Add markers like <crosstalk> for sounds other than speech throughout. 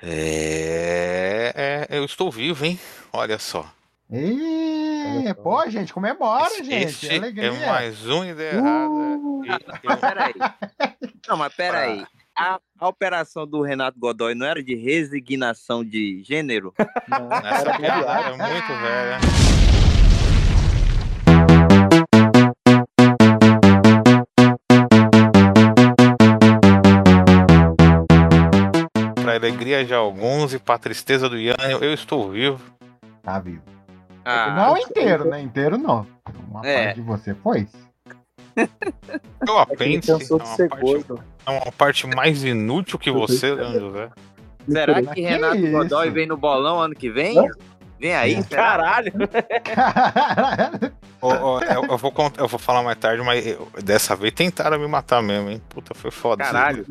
É, é, eu estou vivo, hein? Olha só. Ih, pô, gente, comemora, Esse- gente. esse Alegria. é mais um ideia errada. Eu- Mas peraí. Não, mas peraí. A, a operação do Renato Godoy não era de resignação de gênero? Essa piada é muito velha. Alegria de alguns e para tristeza do Yânio, eu estou vivo. Tá vivo. Ah, não inteiro, né? Inteiro não. Uma É. parte de você foi. Meu apêndice é cansou de uma, ser parte, é uma parte mais inútil que você, Leandro José. será que que Renato? Godoy vem no bolão ano que vem? Hã? Vem aí, será? Caralho! <laughs> Ô, ô, eu, eu vou, cont- eu vou falar mais tarde, mas eu- dessa vez tentaram me matar mesmo, hein? Puta, foi foda. Caralho.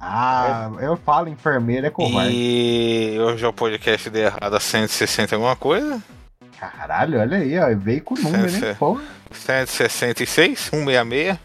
ah, eu falo, enfermeira é covarde. E hoje é o podcast de errada 160 e alguma coisa. Caralho, olha aí, ó. Veio com o número, Sim, sim. hein? Pô. 166, 166,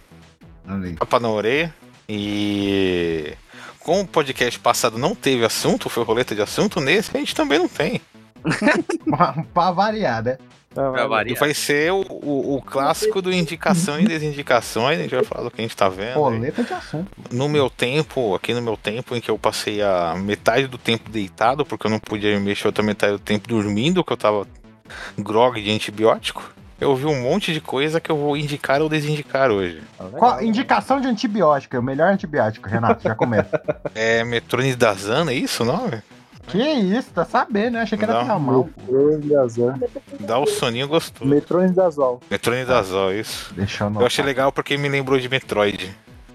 Olha aí. tapa na orelha. E como o podcast passado não teve assunto, foi roleta de assunto, nesse a gente também não tem. <laughs> pra variar, né? Pra E variar. vai ser o, o, o clássico do indicação e desindicações, a gente vai falar do que a gente tá vendo. De assunto. No meu tempo, aqui no meu tempo, em que eu passei a metade do tempo deitado, porque eu não podia mexer outra metade do tempo dormindo, que eu tava grog de antibiótico, eu vi um monte de coisa que eu vou indicar ou desindicar hoje. Qual- indicação de antibiótico, é o melhor antibiótico, Renato, já começa. <laughs> É metronidazana, é isso o nome? Que isso, tá sabendo, né? Achei que era. Metrônidazol. Dá o soninho gostoso. Metrônidazol. Metronidazol, isso. Deixa eu Eu achei legal porque me lembrou de Metroid.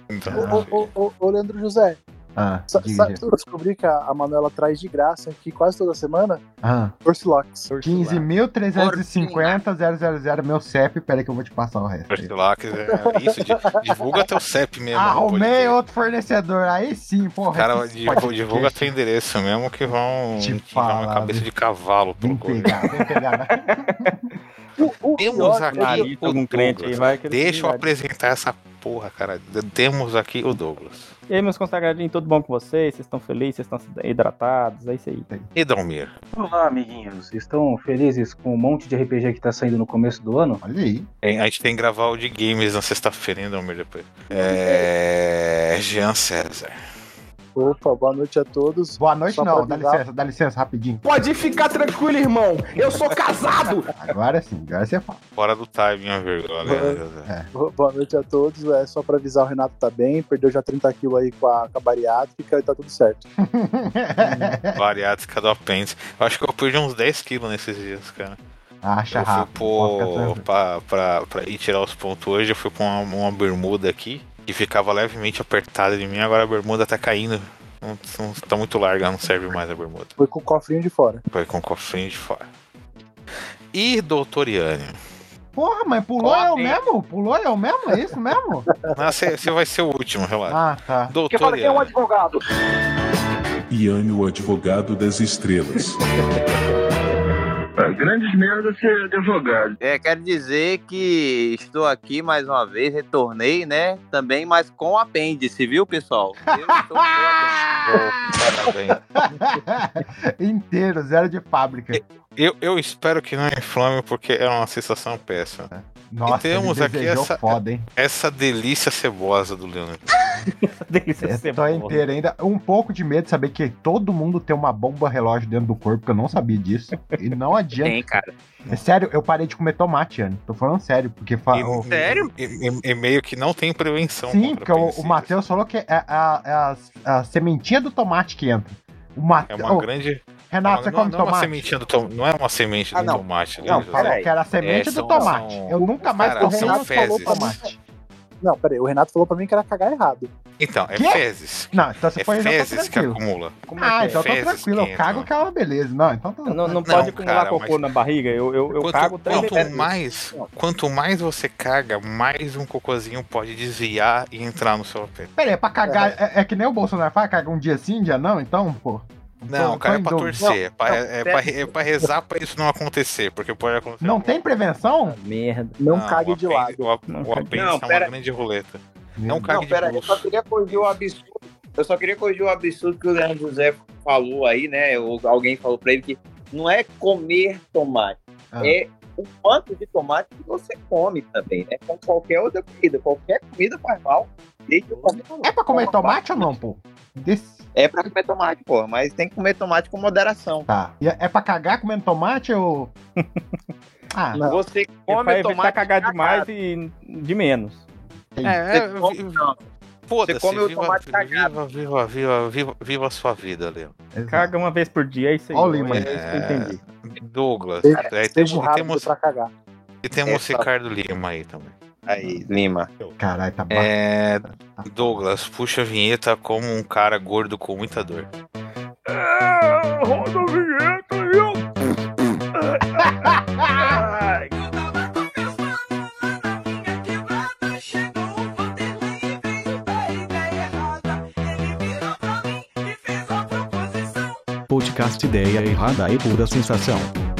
Então, Ô, ô, ô, ô, ô, Leandro José, Ah, sa- diga, sabe diga. que eu descobri que a, a Manuela traz de graça aqui quase toda semana? Ah, Orcilox. 15.350 000, meu CEP, peraí que eu vou te passar o resto. aí. lá, é isso, di- divulga teu CEP mesmo. no Arrumei outro fornecedor, aí sim, porra. Cara, divulga, divulga teu endereço mesmo que vão Te dar uma falar, cabeça viu? de cavalo pro Vem corpo. pegar, vem pegar. né? <laughs> O, o Temos aqui é o Douglas. Deixa eu apresentar essa porra, cara. Temos aqui o Douglas. E aí, meus consagradinhos, tudo bom com vocês? Vocês estão felizes? Vocês estão hidratados? É isso aí. E Dalmir. Olá, amiguinhos. Estão felizes com um monte de RPG que tá saindo no começo do ano? Olha aí. Hein, A gente tem que gravar o de games na sexta-feira, hein, Dalmir, depois. É. Jean César. Opa, boa noite a todos. Boa noite, Só não. Dá licença, dá licença, rapidinho. Pode ficar tranquilo, irmão. Eu sou casado. Agora sim, agora você fala. Fora do timing, a vergonha. né, José? Boa noite a todos. É só pra avisar, o Renato tá bem, perdeu já 30 quilos aí com a, com a bariátrica e tá tudo certo. <laughs> Variática do apêndice. Eu acho que eu perdi uns 10 quilos nesses dias, cara. Acha Eu fui rápido. tranquilo. pra, pra, pra ir tirar os pontos hoje, eu fui com uma, uma bermuda aqui, que ficava levemente apertada de mim, agora a bermuda tá caindo. Não, não- tá muito larga, não serve mais a bermuda. Foi com o cofrinho de fora. Foi com o cofrinho de fora. E doutor Iane? Porra, mas pulou Ó, eu mesmo? Pulou eu mesmo? É isso mesmo? <laughs> Você vai ser o último, relaxa. Ah, tá. Porque fala Doutor que é um advogado. Iane, o advogado das estrelas. <laughs> Grandes merdas ser advogado. É, quero dizer que estou aqui mais uma vez, retornei, né? Também, mas com apêndice, viu, pessoal? Eu estou <laughs> com apêndice. Parabéns. Inteiro, zero de fábrica. Eu, eu espero que não inflame, porque é uma sensação péssima. Nossa, temos ele aqui essa- foda, hein? Essa delícia cebosa do Leandro. <laughs> Delícia Eu ser tô inteiro ainda. Um pouco de medo de saber que todo mundo tem uma bomba relógio dentro do corpo, que eu não sabia disso. E não adianta. Tem, cara. É sério, eu parei de comer tomate, Anne. Tô falando sério, porque fa- E- o- Sério? E, e- e meio que não tem prevenção. Sim, porque o, o. Matheus falou que é a, é a, a sementinha do tomate que entra. O É uma grande. Renato, você não, come não é uma tomate? sementinha do tom... Não é uma semente Ah, do não. tomate. Não, falou que era a semente É, do são- tomate. são- Eu nunca mais Cara, são um fezes. tomate. Não, peraí, o Renato falou pra mim que era cagar errado. Então, é Quê? fezes. Não, então você É foi tô fezes que tranquilo. acumula. Como é Ah, que é? então tô Fezes tranquilo. Eu que cago entram. que é uma beleza. Não, então tô... Não, não Não, pode acumular cara, cocô mas- na barriga. Eu, eu, eu Quanto, cago três quanto vezes. mais, quanto mais você caga, mais um cocôzinho pode desviar e entrar no seu pé. Pera aí, é pra cagar. É, é que nem o Bolsonaro faz, caga um dia sim, um dia não, então, pô. Não, cara, é pra dúvida. torcer. é, pra, não, é, pra, é pra rezar pra isso não acontecer, porque pode acontecer. Não tem prevenção? Merda. Não, Não, cague o de lado. O, Não o cague. apêndice Não, é uma pera- grande roleta. Não Deus. cague Não, de pera aí, eu só queria corrigir o absurdo. Eu só queria corrigir o absurdo que o Leandro José falou aí, né? Ou alguém falou pra ele que não é comer tomate, Ah. é o quanto de tomate que você come também, né? Com qualquer outra comida. Qualquer comida faz mal. É pra comer tomate ou não, pô? Desse- É pra comer tomate, pô, mas tem que comer tomate com moderação. Tá. E é pra cagar comendo tomate ou. <laughs> Ah, Não. Você É come pra evitar tomate cagar cagado. demais e de menos. É, Você come, não. Foda-se, Você come o viva, tomate viva, cagado. viva, viva, viva, viva a sua vida, exato. Caga uma vez por dia, é isso aí. Ó o Lima é isso que eu entendi. Douglas, Seja, é, temos, temos, pra cagar. e temos É, Ricardo Lima aí também. Aí, Lima. Caralho, tá bom. É, Douglas, puxa a vinheta como um cara gordo com muita dor. roda a vinheta aí, <laughs> Podcast Ideia Errada e Pura Sensação.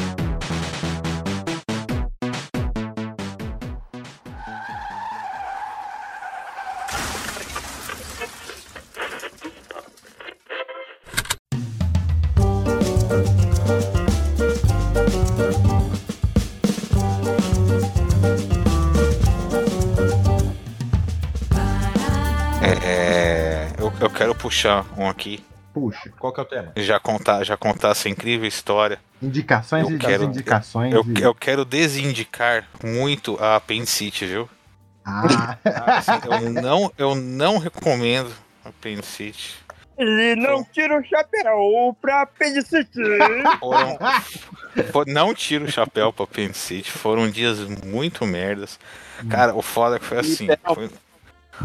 Puxar um aqui, Puxa. Qual que é o tema? já contar, já contar essa incrível história. Indicações Eu e quero- indicações. Eu, e... eu quero desindicar muito a apendicite, viu? Ah, Assim, eu, não, eu não recomendo apendicite. E não tira o chapéu pra apendicite. Foram, fo- não tiro o chapéu pra apendicite. Foram dias muito merdas. Cara, o foda é que foi assim. Foi,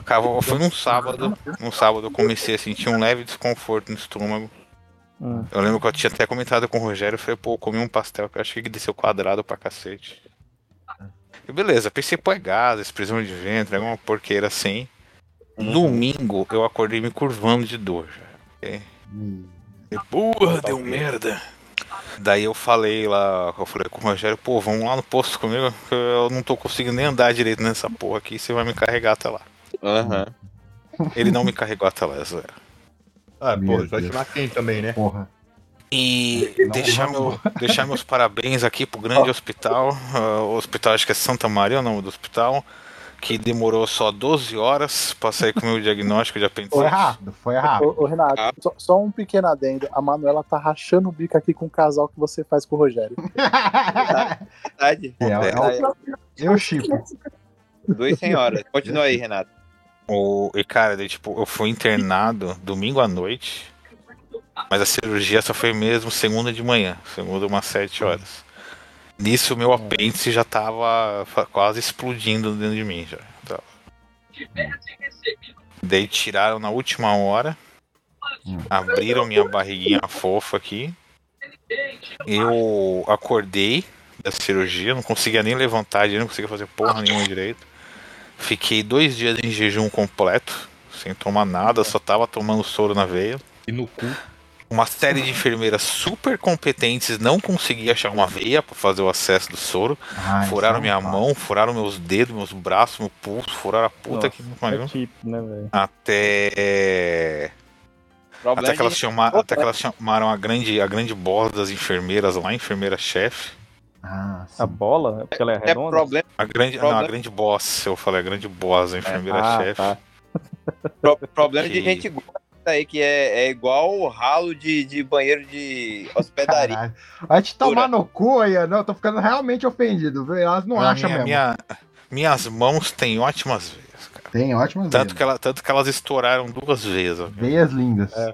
cara, foi num sábado. Num sábado eu comecei a sentir um leve desconforto no estômago. Hum. Eu lembro que eu tinha até comentado com o Rogério. Eu falei, pô, eu comi um pastel que eu achei que desceu quadrado pra cacete. E beleza, pensei, pô, é gás, expressão de ventre, alguma porqueira assim. Domingo eu acordei me curvando de dor. já. hum, E, Porra, deu merda. Daí eu falei lá, eu falei com o Rogério, pô, vamos lá no posto comigo, eu não tô conseguindo nem andar direito nessa porra aqui, você vai me carregar até lá. Aham. Ele não me carregou até lá, é zoeira. Ah, pô, vai chamar quem também, né? porra. E Não, deixar, não. meu, deixar meus parabéns aqui pro grande hospital, ah, o hospital acho que é Santa Maria, é o nome do hospital, que demorou só 12 horas pra sair com o meu diagnóstico de apendicite. Foi rápido, foi rápido. Ô, ô, Renato, só, só um pequeno adendo. A Manuela tá rachando o bico aqui com o casal que você faz com o Rogério. <laughs> Verdade. É, é o- eu chipo. Duas senhoras. Continua aí, Renato. O, e cara, daí, tipo, eu fui internado domingo à noite, mas a cirurgia só foi mesmo segunda de manhã, segunda umas 7 horas. Nisso meu apêndice já tava quase explodindo dentro de mim já. Tava. Daí tiraram na última hora, abriram minha barriguinha fofa aqui. Eu acordei da cirurgia, não conseguia nem levantar, não conseguia fazer porra nenhuma direito. Fiquei dois dias em jejum completo, sem tomar nada, só tava tomando soro na veia. E no cu. Uma série de enfermeiras super competentes não conseguia achar uma veia pra fazer o acesso do soro. Ah, furaram é minha mão, furaram meus dedos, meus braços, meu pulso, furaram a puta Nossa, que me pariu. É tipo, né? Até. Até que, elas de- chama, até que elas chamaram a grande, a grande boss das enfermeiras lá, enfermeira-chefe. Ah, sim. A bola, é porque ela é É redonda? problema, A grande. Não, a Problema- grande boss, eu falei, a grande boss, a Ah, enfermeira-chefe. tá. pro- problema de Que- <laughs> gente gorda aí, que é, é igual o ralo de, de banheiro de hospedaria. Caralho. Vai te tomar no cu aí, não. Eu tô ficando realmente ofendido, viu? Elas não Ah, acham minha- mesmo. minha- minhas mãos têm ótimas veias, cara. Tem ótimas Tanto veias. que, ela, tanto que elas estouraram duas vezes. Veias lindas. É.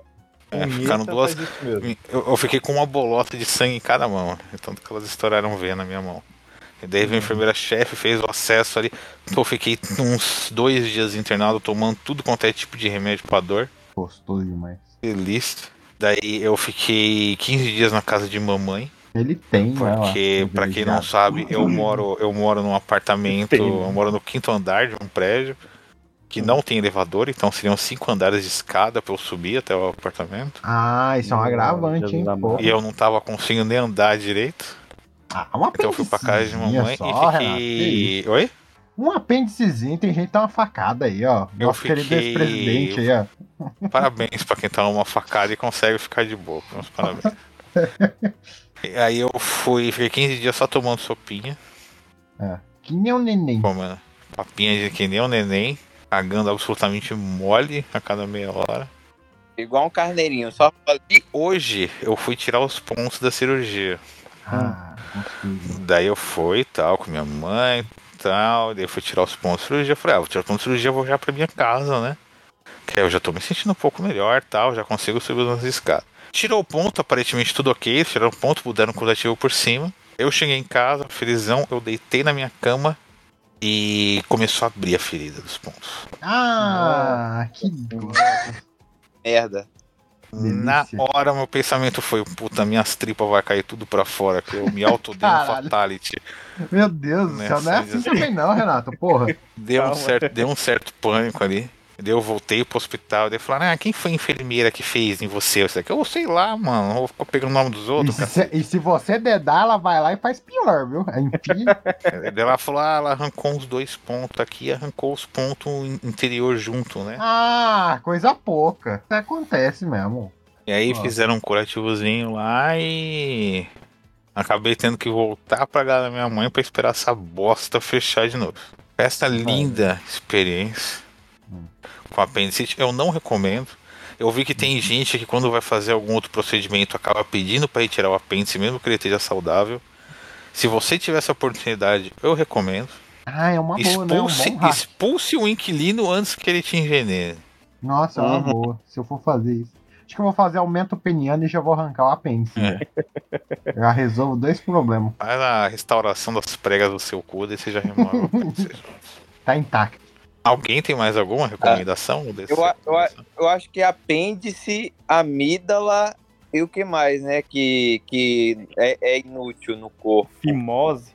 É, ficaram duas. isso mesmo. Eu, eu fiquei com uma bolota de sangue em cada mão. Tanto que elas estouraram veia na minha mão. E daí veio a enfermeira-chefe, fez o acesso ali. Então eu fiquei uns dois dias internado, tomando tudo quanto é tipo de remédio pra dor. Gostoso demais. Feliz. Daí eu fiquei 15 dias na casa de mamãe. Ele tem, né? Porque, pra quem não sabe, eu moro, eu moro num apartamento, eu moro no quinto andar de um prédio que não tem elevador, então seriam cinco andares de escada pra eu subir até o apartamento. Ah, isso é um agravante, hein? Pô. E eu não tava conseguindo nem andar direito. Ah, uma Então eu fui pra casa de mamãe só, e fiquei. Oi? Um apêndicezinho, tem gente que dá uma facada aí, ó. Eu Nosso querido fiquei- ex-presidente aí, ó. <laughs> Parabéns pra quem toma uma facada e consegue ficar de boa. Meus parabéns. <laughs> E aí eu fui, fiquei 15 dias só tomando sopinha, Que nem um neném. comendo papinha de que nem um neném, cagando absolutamente mole a cada meia hora. Igual um carneirinho, só E hoje eu fui tirar os pontos da cirurgia. Ah, gostoso. Daí eu fui tal, com minha mãe e tal. Daí eu fui tirar os pontos de cirurgia. Eu falei, ah, vou tirar os pontos de cirurgia, vou já pra minha casa, né? Que aí eu já tô me sentindo um pouco melhor e tal, já consigo subir nas escadas. Tirou o ponto, aparentemente tudo ok. Tiraram o ponto, mudaram o curativo por cima. Eu cheguei em casa, felizão, eu deitei na minha cama e começou a abrir a ferida dos pontos. Ah, que gostoso. merda. Na hora, meu pensamento foi: puta, minhas tripas vai cair tudo pra fora, que eu me autodei um fatality. Meu Deus do céu, não é assim também não, Renato, porra. Deu um, certo, deu um certo pânico ali. Daí eu voltei pro hospital, daí falaram, ah, quem foi a enfermeira que fez em você? Eu sei eu sei lá, mano, vou ficar pegando o nome dos E outros, se, cara. e se você dedar, ela vai lá e faz pior, viu? Enfia. <laughs> Daí ela falou, ah, ela arrancou uns dois pontos aqui, arrancou os pontos in- interior junto, né? Ah, coisa pouca. Isso acontece mesmo. E aí Ó. fizeram um curativozinho lá e acabei tendo que voltar pra casa da minha mãe pra esperar essa bosta fechar de novo. Essa linda experiência. Com apendicite eu não recomendo. Eu vi que tem gente que quando vai fazer algum outro procedimento acaba pedindo pra retirar o apêndice mesmo que ele esteja saudável. Se você tiver essa oportunidade, eu recomendo. Ah, é uma boa, né? Um Expulse, expulse o inquilino antes que ele te envenene. Nossa, é uma Uhum. boa. Se eu for fazer isso. Acho que eu vou fazer aumento peniano e já vou arrancar o apêndice. É. né? Já resolvo dois problemas. Faz a restauração das pregas do seu cu, daí você já remove o <laughs> apêndice. Tá intacto. Alguém tem mais alguma recomendação? desse- Eu eu Eu acho que apêndice, amígdala e o que mais, né? Que, que é, é inútil no corpo. Fimose.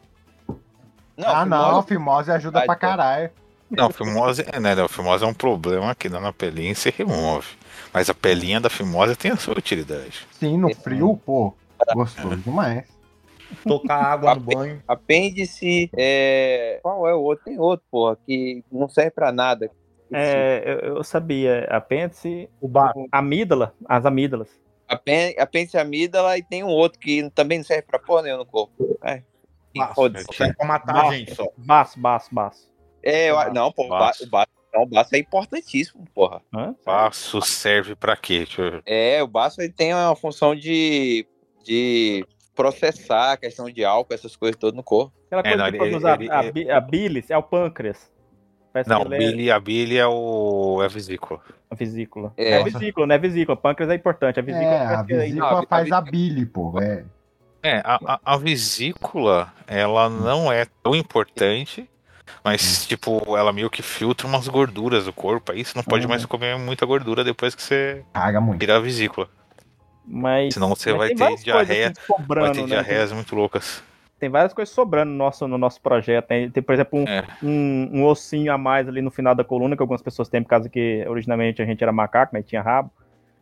Não, ah, não, fimose- fimose ajuda pra caralho. Não, fimose, é, né? A fimose é um problema que dá na pelinha e se remove. Mas a pelinha da fimose tem a sua utilidade. Sim, no frio, pô. Gostoso demais. Tocar <laughs> água no banho. Apêndice, é... qual é o outro? Tem outro, porra, que não serve pra nada. É, eu, eu sabia. Apêndice, O bar. amígdala, as amígdalas. Apê- Apêndice, amígdala e tem um outro que também não serve pra porra nenhuma no corpo. É, Baço. Serve pra matar a gente só. Baço, baço, baço. É, eu- não, pô, Baço. o baço, não, o baço é importantíssimo, porra. Hã? Passo serve pra quê? Deixa eu. É, o baço ele tem uma função de, de processar a questão de álcool, essas coisas todas no corpo. Aquela É, coisa não, que ele- a, ele- a, bi- a bilis é o pâncreas. Parece Não, que ele é bile, a bile é o é a vesícula. a vesícula. É. É, a vesícula, não é vesícula. Pâncreas é importante. A vesícula É, a é- vesícula não, a faz a vesícula- bile, pô. É. É, a, a, a vesícula, ela não é tão importante, mas, tipo, ela meio que filtra umas gorduras do corpo, aí você não pode Uhum. mais comer muita gordura depois que você Caga muito. a vesícula. Mas, Senão você mas vai tem ter diarreia, assim, sobrando, Vai ter né? diarreias muito loucas. Tem várias coisas sobrando no nosso, no nosso projeto. Tem, tem, por exemplo, um, É. um, um ossinho a mais ali no final da coluna, que algumas pessoas têm, por causa que originalmente a gente era macaco, mas tinha rabo.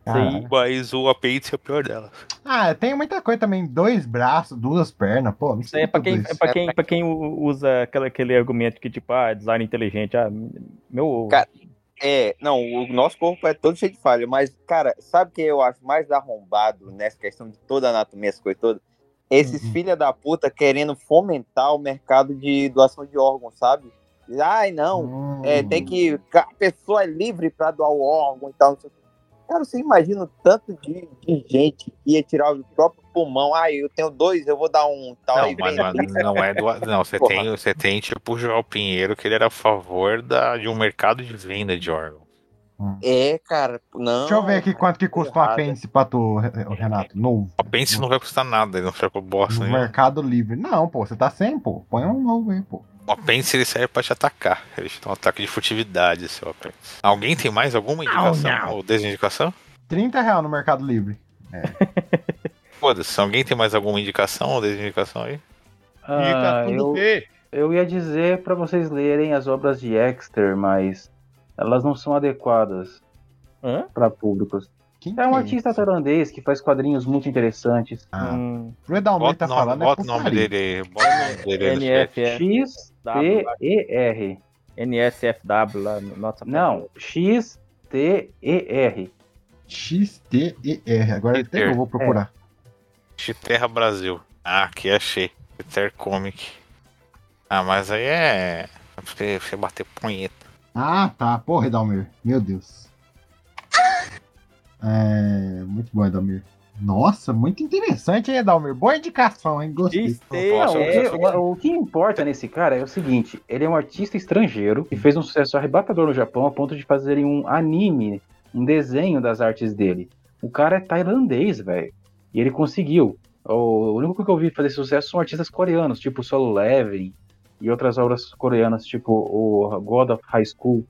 Caralho. Mas o apêndice é o pior dela. Ah, tem muita coisa também. Dois braços, duas pernas, pô. Não isso aí sei é pra quem, é pra quem, pra quem usa aquela, aquele argumento que, tipo, ah, design inteligente. Ah, meu. Cara, É, não, o nosso corpo é todo cheio de falha, mas, cara, sabe o que eu acho mais arrombado nessa questão de toda a anatomia, essas coisas todas? Esses Uhum. filha da puta querendo fomentar o mercado de doação de órgãos, sabe? Ai, não, Hum. é, tem que. A pessoa é livre pra doar o órgão e tal. Não sei o quê. Cara, você imagina o tanto de, de gente que ia tirar o próprio pulmão. Ah, eu tenho dois, eu vou dar um tal. Não, aí mas, mas não é do. Não, você Porra. tem, você tem tipo o João Pinheiro, que ele era a favor da, de um mercado de venda de órgãos. É, cara, não. Deixa eu ver aqui quanto que custa um errado. apêndice pra tu, Renato. Novo. O apêndice não vai custar nada, ele não serve pra bosta No nenhuma. Mercado Livre. Não, pô, você tá sem, pô. Põe um novo aí, pô. O apêndice ele serve pra te atacar. Ele te dá um ataque de furtividade, seu apêndice. Alguém tem mais alguma indicação ou desindicação? 30 reais no Mercado Livre. <laughs> Foda-se, alguém tem mais alguma indicação ou desindicação aí? Ah, tudo eu, bem. eu ia dizer pra vocês lerem as obras de Exter, mas elas não são adequadas Hã? para públicos. Quem É um que artista tailandês que faz quadrinhos muito interessantes. Ah, Hum, o Edalmir Bota tá o nome, falando. bota é o nome putaria. dele aí. Bota o nome dele aí X-T-E-R. NSFW lá no nossa Não, X-T-E-R. X-T-E-R. Agora até eu vou procurar. Chiterra Brasil. Ah, aqui achei. Chiter Comic. Ah, mas aí é. Você, você bater punheta. Ah, tá. Porra, Edalmir. Meu Deus. É. Muito bom, Edalmir. Nossa, muito interessante, hein, Edalmir? Boa indicação, hein? Gostei. Nossa, o, o- que importa nesse cara é o seguinte: ele é um artista estrangeiro que fez um sucesso arrebatador no Japão a ponto de fazerem um anime, um desenho das artes dele. O cara é tailandês, velho. E ele conseguiu. O único que eu vi fazer sucesso são artistas coreanos, tipo Solo Leveling e outras obras coreanas, tipo o God of High School.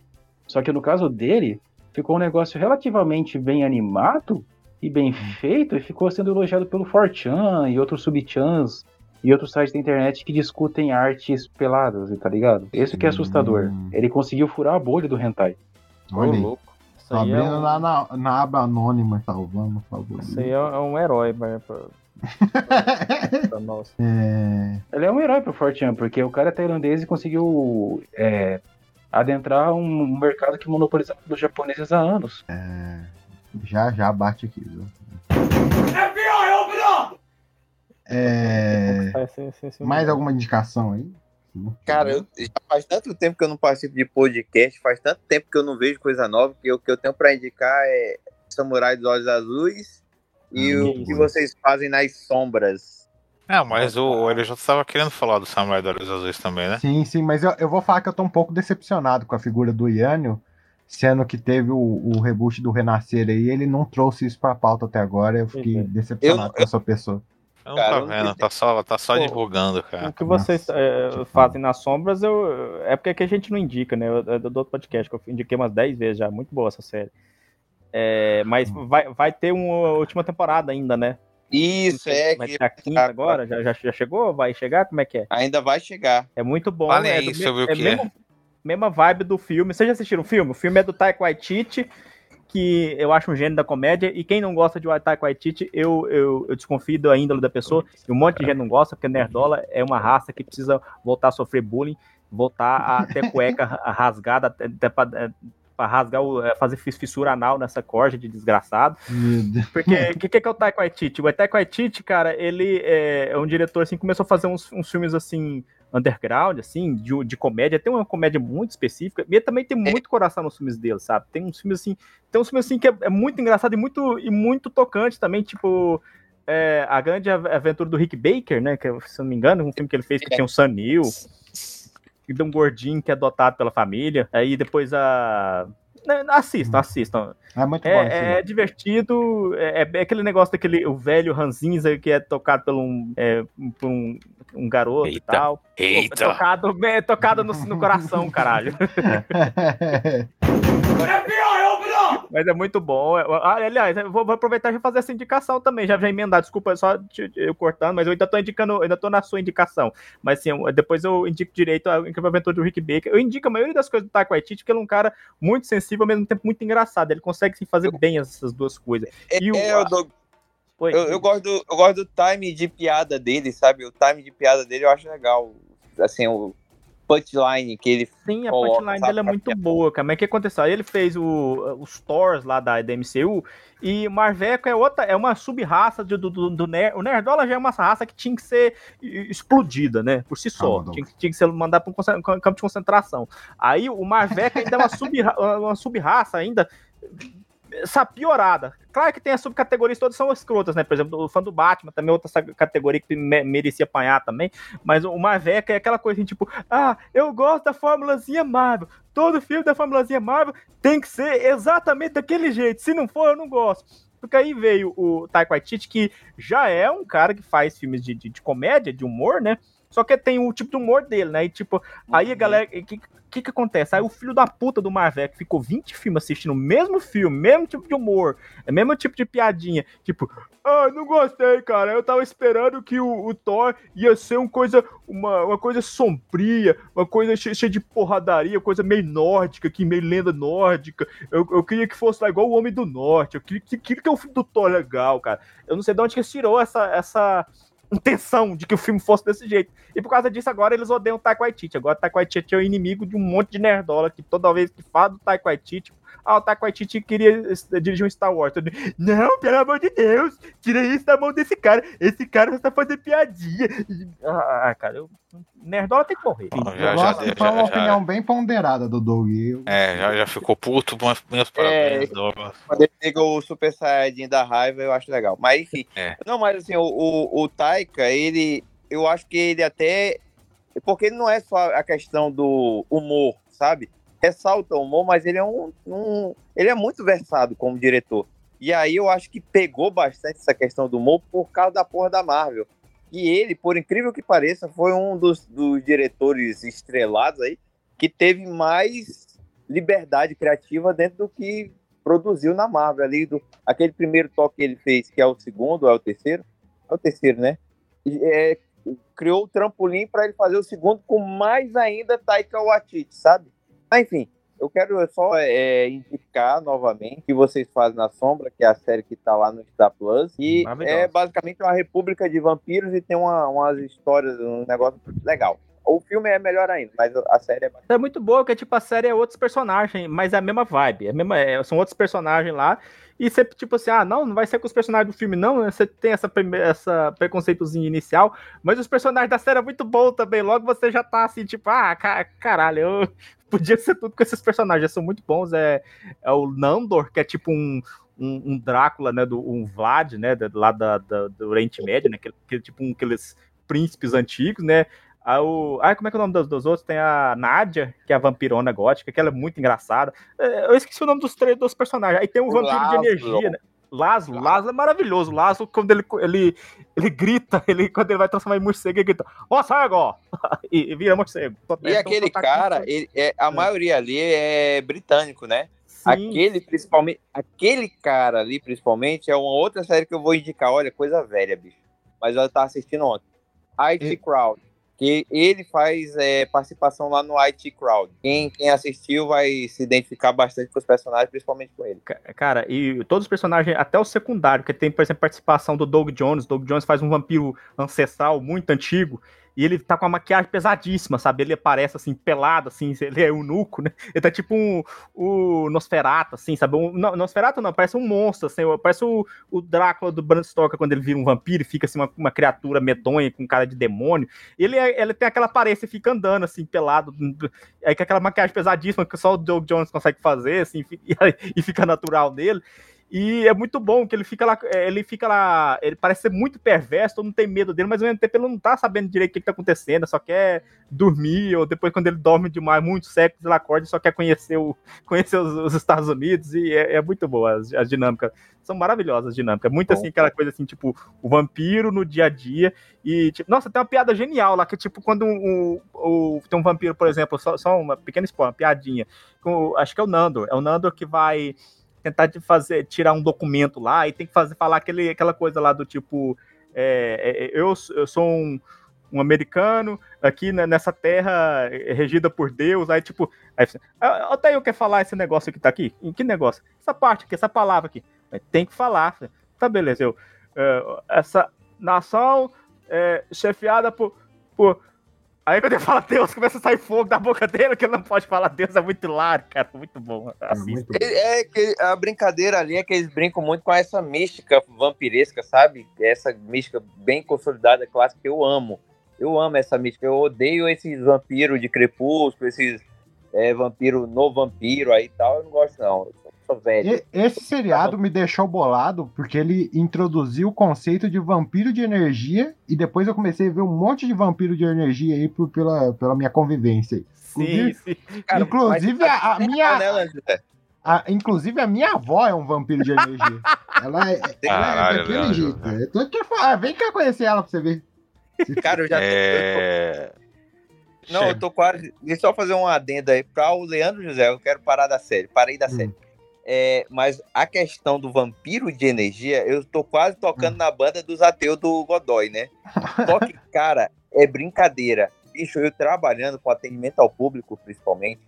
Só que no caso dele, ficou um negócio relativamente bem animado e bem feito e ficou sendo elogiado pelo 4chan e outros subchans e outros sites da internet que discutem artes peladas, tá ligado? Esse que é assustador. Hum. Ele conseguiu furar a bolha do hentai. Olha aí. louco. Isso aí, é abrindo um, na, na, na aba anônima, salvando, por favor. isso aí é, é um herói pra, pra, <laughs> pra nós. É, Ele é um herói pro 4chan, porque o cara é tailandês e conseguiu é, adentrar um mercado que monopolizado dos japoneses há anos. Já, já bate aqui. viu? É, sem- sem- mais alguma indicação aí? Cara, eu, já faz tanto tempo que eu não participo de podcast, faz tanto tempo que eu não vejo coisa nova, que o que eu tenho pra indicar é Samurai dos Olhos Azuis e Ah, o que vocês fazem nas sombras. Ah, mas o, o LJ tava querendo falar do Samurai dos Olhos Azuis também, né? Sim, sim, mas eu, eu vou falar que eu tô um pouco decepcionado com a figura do Yannio, sendo que teve o, o reboot do Renascer aí, ele não trouxe isso pra pauta até agora, eu fiquei é. decepcionado Eu- com essa pessoa. Não Cara, tá vendo, tá só, tá só Pô, divulgando, O cara. que vocês Nossa, é, fazem nas sombras, eu, é porque aqui a gente não indica, né? Eu, eu do outro podcast, que eu indiquei umas 10 vezes já. Muito boa essa série. É, mas Hum. vai, vai ter uma última temporada ainda, né? Isso, é, vai que ter a quinta agora? Já, já, já chegou? Vai chegar? Como é que é? ainda vai chegar. É muito bom. Fale é aí do me- sobre o é que mesmo- Mesma vibe do filme. Vocês já assistiram o filme? O filme é do Taika Waititi, que eu acho um gênio da comédia. E quem não gosta de Taika Waititi, eu, eu, eu desconfio da índole da pessoa. E um monte de gente não gosta, porque Nerdola é uma raça que precisa voltar a sofrer bullying, voltar a ter cueca <laughs> rasgada, até, pra, é, pra rasgar, o, é, fazer fissura anal nessa corja de desgraçado. Porque o que, que é o Taika Waititi? O Taika Waititi, cara, ele é, é um diretor assim, que começou a fazer uns, uns filmes assim underground, assim, de, de comédia. Tem uma comédia muito específica. E também tem muito coração nos filmes dele, sabe? Tem uns filmes assim, tem uns filmes assim que é, é muito engraçado e muito e muito tocante também, tipo é, a grande Av- aventura do Rick Baker, né? Que se eu não me engano, um filme que ele fez que tem o Sam Neill, que tem um gordinho que é adotado pela família. Aí depois a Né, Assistam, assistam. É muito bom esse É, é divertido, é, é aquele negócio daquele o velho Ranzinza que é tocado por um, é, por um, um garoto Eita, e tal. Eita. tocado, é, tocado no, no coração, caralho. <laughs> <laughs> <laughs> Mas é muito bom. Ah, Aliás, eu vou aproveitar e fazer essa indicação também. Já já emendar, desculpa só te- eu cortando, mas eu ainda tô indicando, eu ainda tô na sua indicação. Mas assim, eu- depois eu indico direito a Incrível Aventura do Rick Baker. Eu indico a maioria das coisas do Taika Waititi, porque ele é um cara muito sensível, ao mesmo tempo muito engraçado. Ele consegue sim, fazer bem essas duas coisas. E o- É, eu, dou- Oi. eu, eu gosto do, eu gosto do time de piada dele, sabe? O time de piada dele eu acho legal. Assim, o punchline que ele Sim, a coloca, punchline sabe? dele é muito boa, cara. Mas o que aconteceu? Aí ele fez o, os Thors lá da, da MCU e o Marveco é outra, é uma sub-raça do, do, do, do Ner- O Nerdola já é uma raça que tinha que ser explodida, né? Por si só. Calma, tinha, que- tinha que ser mandado para um campo de concentração. Aí o Marveco ainda é uma sub-ra- <laughs> uma sub-raça ainda essa piorada. Claro que tem as subcategorias, todas são escrotas, né? Por exemplo, o fã do Batman também é outra categoria que me- merecia apanhar também. Mas o Marveca é aquela coisa assim, tipo, ah, eu gosto da formulazinha Marvel. Todo filme da formulazinha Marvel tem que ser exatamente daquele jeito. Se não for, eu não gosto. Porque aí veio o Taika Waititi, que já é um cara que faz filmes de, de, de comédia, de humor, né? Só que tem o tipo de humor dele, né? E tipo, aí a galera. O que, que que acontece? Aí o filho da puta do Marvel que ficou 20 filmes assistindo o mesmo filme, mesmo tipo de humor, é mesmo tipo de piadinha. Tipo, ah, não gostei, cara. Eu tava esperando que o, o Thor ia ser uma coisa, uma, uma coisa sombria, uma coisa cheia, cheia de porradaria, coisa meio nórdica, que meio lenda nórdica. Eu, eu queria que fosse lá igual o Homem do Norte. Eu queria, que, queria que o filme do Thor legal, cara. Eu não sei de onde que tirou essa, essa intenção de que o filme fosse desse jeito. E por causa disso, agora eles odeiam o Taika. Agora o Taika é o inimigo de um monte de nerdola que toda vez que fala do Waititi, ah, o Taika Waititi queria dirigir um Star Wars. Não, pelo amor de Deus, tira isso da mão desse cara. Esse cara só tá fazendo piadinha. Ah, cara, eu... nerdola tem que morrer. Ah, já, já, já, foi uma opinião bem ponderada do Doug. Eu... É, já, já ficou puto, mas meus parabéns, é, Quando ele pega o Super Saiyajin da raiva, eu acho legal. Mas enfim, é. não, mas assim, o, o, o Taika, ele, eu acho que ele até, porque ele não é só a questão do humor, sabe? Ressalta o humor, mas ele é um, um, ele é muito versado como diretor. E aí eu acho que pegou bastante essa questão do humor por causa da porra da Marvel. E ele, por incrível que pareça, foi um dos, dos diretores estrelados aí que teve mais liberdade criativa dentro do que produziu na Marvel ali do aquele primeiro toque que ele fez, que é o segundo, é o terceiro, é o terceiro, né? É, criou o trampolim para ele fazer o segundo com mais ainda Taika Waititi, sabe? Ah, enfim, eu quero só é, indicar novamente que vocês fazem na sombra, que é a série que tá lá no Star Plus. E é basicamente uma república de vampiros e tem uma, umas histórias, um negócio legal. O filme é melhor ainda, mas a série é É muito boa, porque tipo, a série é outros personagens, mas é a mesma vibe. É a mesma, é, são outros personagens lá. E você, tipo assim, ah, não, não vai ser com os personagens do filme, não. Né? Você tem essa, essa preconceitozinho inicial, mas os personagens da série é muito bom também. Logo você já tá assim, tipo, ah, caralho, eu podia ser tudo com esses personagens. São muito bons. É, é o Nandor, que é tipo um, um, um Drácula, né? Do, um Vlad, né? Lá da, da, do Oriente Médio, né? Que, que, tipo um, aqueles príncipes antigos, né? Aí o... Ah, como é que é o nome dos, dos, outros? Tem a Nádia, que é a vampirona gótica, que ela é muito engraçada. É, eu esqueci o nome dos três dos personagens. Aí tem o, o vampiro Lázaro. de energia, né? Lázaro, Lázaro é maravilhoso. Lázaro, quando ele, ele, ele grita, ele, quando ele vai transformar em morcego, ele grita, ó, cego! e, <laughs> e vira morcego. E então, aquele cara, ele, é, a é. maioria ali é britânico, né? Sim. Aquele, principalmente, aquele cara ali, principalmente, é uma outra série que eu vou indicar. Olha, coisa velha, bicho. Mas eu tava assistindo ontem. IT Crowd que ele faz é, participação lá no IT Crowd. Quem, quem assistiu vai se identificar bastante com os personagens, principalmente com ele. Cara, e todos os personagens, até o secundário, que tem, por exemplo, participação do Doug Jones. Doug Jones faz um vampiro ancestral muito antigo. E ele tá com uma maquiagem pesadíssima, sabe? Ele aparece assim, pelado, assim, <laughs> ele é eunuco, né? Ele tá tipo um, o Nosferatu, assim, sabe? Um, não, Nosferatu não, parece um monstro, assim, parece o, o Drácula do Bram Stoker quando ele vira um vampiro e fica assim, uma, uma criatura medonha com cara de demônio. Ele, é, ele tem aquela aparência e fica andando, assim, pelado, aí com aquela maquiagem pesadíssima que só o Doug Jones consegue fazer, assim, <laughs> e, e fica natural nele. E é muito bom que ele fica lá, é, ele fica lá, ele parece ser muito perverso, todo mundo tem medo dele, mas ao mesmo tempo ele não tá sabendo direito o que, que tá acontecendo, só quer dormir, ou depois quando ele dorme demais, muitos séculos, ele acorda e só quer conhecer, o, <laughs> conhecer os, os Estados Unidos, e é, é muito boa as, as, dinâmicas, são maravilhosas as dinâmicas, muito assim, aquela coisa assim, tipo, o vampiro no dia a dia, e, tipo, nossa, tem uma piada genial lá, que é tipo, quando um, um, tem um vampiro, por exemplo, só, só uma pequena spoiler, uma piadinha, com, acho que é o Nando, é o Nando que vai tentar de fazer, tirar um documento lá e tem que fazer, falar aquele, aquela coisa lá do tipo, é, é, eu, eu sou um, um americano aqui né, nessa terra regida por Deus, aí tipo, aí, ah, até eu quer falar esse negócio que tá aqui, em que negócio? Essa parte aqui, essa palavra aqui, tem que falar, tá beleza, eu, é, essa nação é, chefiada por, por Aí quando ele fala Deus, começa a sair fogo da boca dele, que ele não pode falar Deus, é muito hilário, cara, muito bom. É, muito bom. é que a brincadeira ali é que eles brincam muito com essa mística vampiresca, sabe? Essa mística bem consolidada, clássica, que eu amo. Eu amo essa mística, eu odeio esses vampiros de crepúsculo, esses é, vampiro no vampiro aí e tal, eu não gosto não velho. esse seriado me deixou bolado porque ele introduziu o conceito de vampiro de energia e depois eu comecei a ver um monte de vampiro de energia aí por, pela, pela minha convivência. Sim, sim. Cara, inclusive a, a minha. A, inclusive a minha avó é um vampiro de energia. ela é, ela é daquele jeito. Eu tô aqui, ah, vem cá conhecer ela pra você ver. Cara, eu já tô. É... Não, eu tô quase. Deixa eu só fazer um adendo aí pra o Leandro José. Eu quero parar da série. Parei da série. É, mas a questão do vampiro de energia, eu tô quase tocando na banda dos ateus do Godoy, né? Só que, <laughs> cara, é brincadeira. Bicho, eu trabalhando com atendimento ao público, principalmente,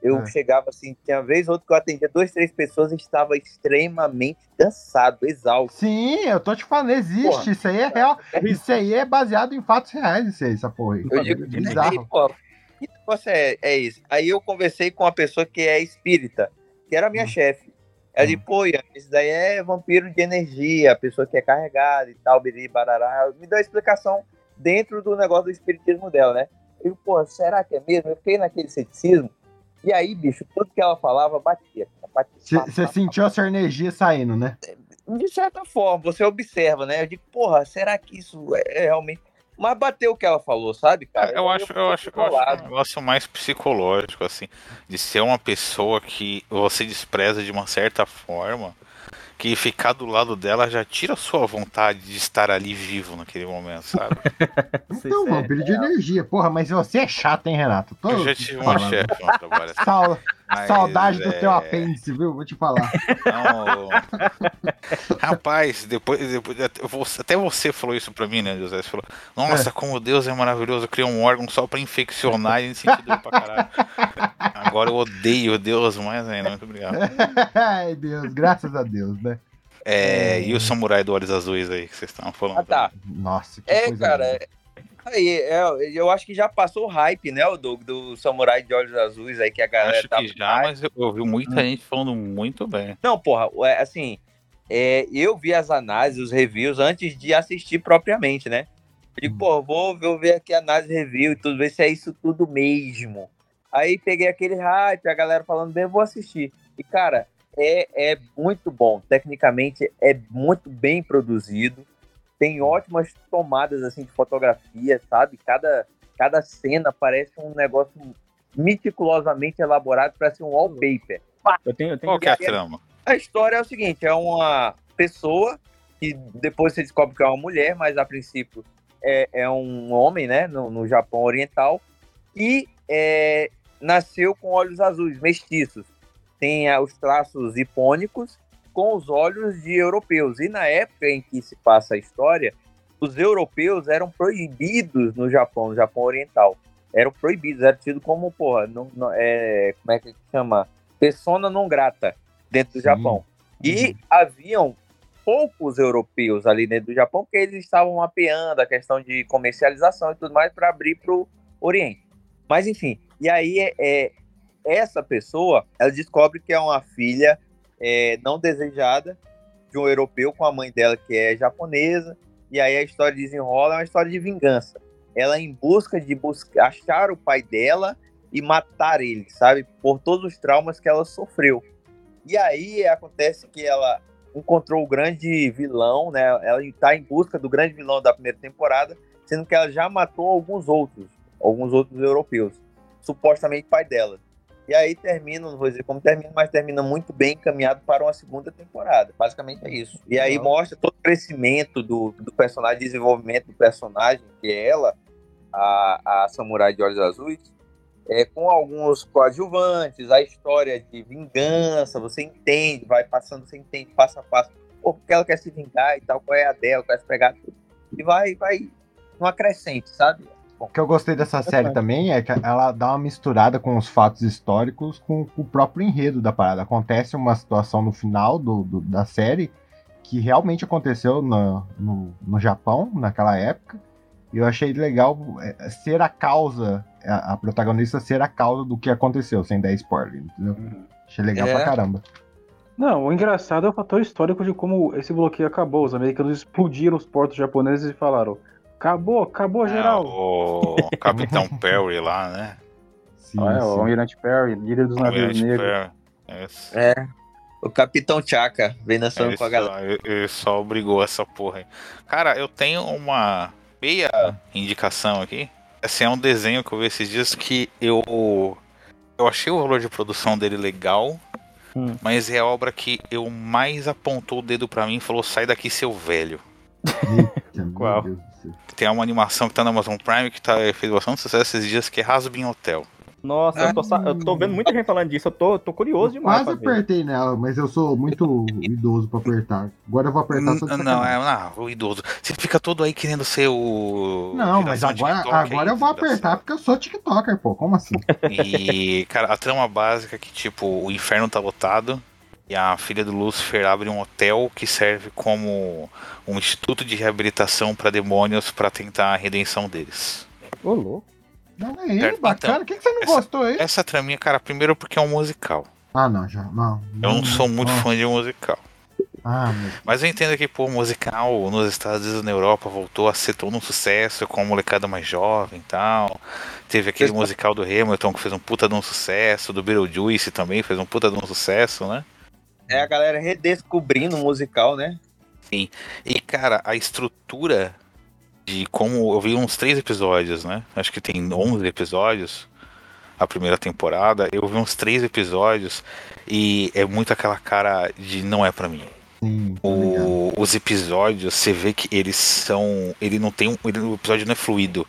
eu É. chegava assim, tinha vez ou outra que eu atendia duas, três pessoas e estava extremamente cansado, exausto. Sim, eu tô te falando, existe. Porra. Isso aí é real. Isso aí é baseado em fatos reais, isso aí, essa porra aí. Eu digo, aí, bizarro. pô, que negócio é, é isso? Aí eu conversei com uma pessoa que é espírita, que era Hum. minha chefe. Ela disse, pô, Ian, isso daí é vampiro de energia, a pessoa que é carregada e tal, biri, barará. Me deu a explicação dentro do negócio do espiritismo dela, né? Eu, pô, será que é mesmo? Eu fiquei naquele ceticismo. E aí, bicho, tudo que ela falava batia. batia Você sentiu a sua energia saindo, né? de certa forma, você observa, né? Eu digo, porra, será que isso é realmente. Mas bateu o que ela falou, sabe, cara? Eu acho, eu acho, eu acho um negócio mais psicológico, assim, de ser uma pessoa que você despreza de uma certa forma, que ficar do lado dela já tira a sua vontade de estar ali vivo naquele momento, sabe? Então, vampiro de energia. Porra, mas você é chato, hein, Renato? Tô Eu já tive uma chefe no trabalho. assim. Mas, Saudade do é, teu apêndice, viu? Vou te falar. Não, rapaz, depois, depois até você- falou isso pra mim, né, José? Você falou, nossa, É. como Deus é maravilhoso, criou um órgão só pra infeccionar e sentir dor pra caralho. Agora eu odeio Deus mais ainda, muito obrigado. <laughs> Ai, Deus, graças a Deus, né? É, e o samurai do olhos azuis aí que vocês estavam falando? Ah, tá. Nossa, que É, coisa cara, linda. Aí, é, eu acho que já passou o hype, né, o Doug, do Samurai de Olhos Azuis aí que a galera Acho tá. que já, mas eu ouvi muita gente falando muito bem. Não, porra, é, assim, é, eu vi as análises, os reviews antes de assistir propriamente, né? Eu digo, pô, vou, vou ver aqui a análise review e tudo, ver se é isso tudo mesmo. Aí peguei aquele hype, a galera falando bem, eu vou assistir. E, cara, é, é muito bom. Tecnicamente, é muito bem produzido. Tem ótimas tomadas, assim, de fotografia, sabe? Cada, cada cena parece um negócio meticulosamente elaborado para ser um wallpaper. Eu tenho, eu tenho Qual que é a trama? a história é o seguinte: é uma pessoa que depois você descobre que é uma mulher, mas a princípio é, é um homem, né? No, no Japão Oriental, e é, nasceu com olhos azuis, mestiços. Tem ah, os traços hipônicos com os olhos de europeus. E na época em que se passa a história, os europeus eram proibidos no Japão, no Japão Oriental. Eram proibidos, era tido como, porra, não, não- é, como é que chama? Persona não grata dentro do Japão. E haviam poucos europeus ali dentro do Japão, porque eles estavam mapeando a questão de comercialização e tudo mais para abrir para o Oriente. Mas enfim, e aí é, é- essa pessoa, ela descobre que é uma filha é, não desejada de um europeu com a mãe dela que é japonesa, e aí a história desenrola, é uma história de vingança. Ela em busca de buscar achar o pai dela e matar ele, sabe? Por todos os traumas que ela sofreu. E aí acontece que ela encontrou o grande vilão, né? Ela está em busca do grande vilão da primeira temporada, sendo que ela já matou alguns outros, alguns outros europeus, supostamente pai dela. E aí termina, não vou dizer como termina, mas termina muito bem encaminhado para uma segunda temporada. Basicamente é isso. E aí mostra todo o crescimento do, do personagem, desenvolvimento do personagem, que é ela, a, a Samurai de Olhos Azuis, é, com alguns coadjuvantes, a história de vingança, você entende, vai passando, você entende passo a passo, pô, porque ela quer se vingar e tal, qual é a dela, quer se pegar tudo. E vai, vai numa crescente, sabe? O que eu gostei dessa série também é que ela dá uma misturada com os fatos históricos com o próprio enredo da parada. Acontece uma situação no final do, do- da série que realmente aconteceu no, no, no Japão, naquela época. E eu achei legal é, ser a causa, a, a protagonista ser a causa do que aconteceu, sem dar spoiler, entendeu? Achei legal É. pra caramba. Não, o engraçado é o fator histórico de como esse bloqueio acabou. Os americanos explodiram os portos japoneses e falaram: acabou, acabou geral. O Capitão <laughs> Perry lá, né? Sim, Ah, é, o sim. Almirante Perry, líder dos navios Almirante negros. Perry. Isso. É. O Capitão Chaka vem dançando Ele com a só, galera. ele- ele só obrigou essa porra aí. Cara, eu tenho uma meia indicação aqui. Esse é um desenho que eu vi esses dias que eu. Eu achei o valor de produção dele legal, Hum. mas é a obra que eu mais apontou o dedo pra mim e falou: sai daqui, seu velho. Qual? Tem uma animação que tá na Amazon Prime que tá, fez bastante sucesso esses dias, que é Rasbin Hotel. Nossa, eu, tô, eu tô vendo muita gente falando disso, eu tô, tô curioso demais. Quase apertei nela, mas eu sou muito idoso pra apertar. Agora eu vou apertar só de Não, é não, o idoso. Você fica todo aí querendo ser o. Não, mas agora, TikTok agora aí, eu vou apertar porque eu sou TikToker, pô. Como assim? E, cara, a trama básica é que, tipo, o inferno tá lotado e a filha do Lúcifer abre um hotel que serve como um instituto de reabilitação pra demônios pra tentar a redenção deles. Ô, louco. Não é ele, bacana. então, Por que, que você não essa- gostou aí? Essa traminha, cara, primeiro porque é um musical. Ah, não, já. Não. Eu não sou muito ah, fã de musical. Ah, meu. Mas eu entendo que, pô, o musical nos Estados Unidos e na Europa voltou a ser todo um sucesso com a molecada mais jovem e tal. Teve aquele musical do Hamilton que fez um puta de um sucesso, do Beetlejuice também fez um puta de um sucesso, né? É a galera redescobrindo o musical, né? Sim. E, cara, a estrutura de como. Eu vi uns três episódios, né? Acho que tem 11 episódios a primeira temporada. Eu vi uns três episódios e é muito aquela cara de não é pra mim. Sim. O- os episódios, você vê que eles são. Ele não tem um. ele- o episódio não é fluido.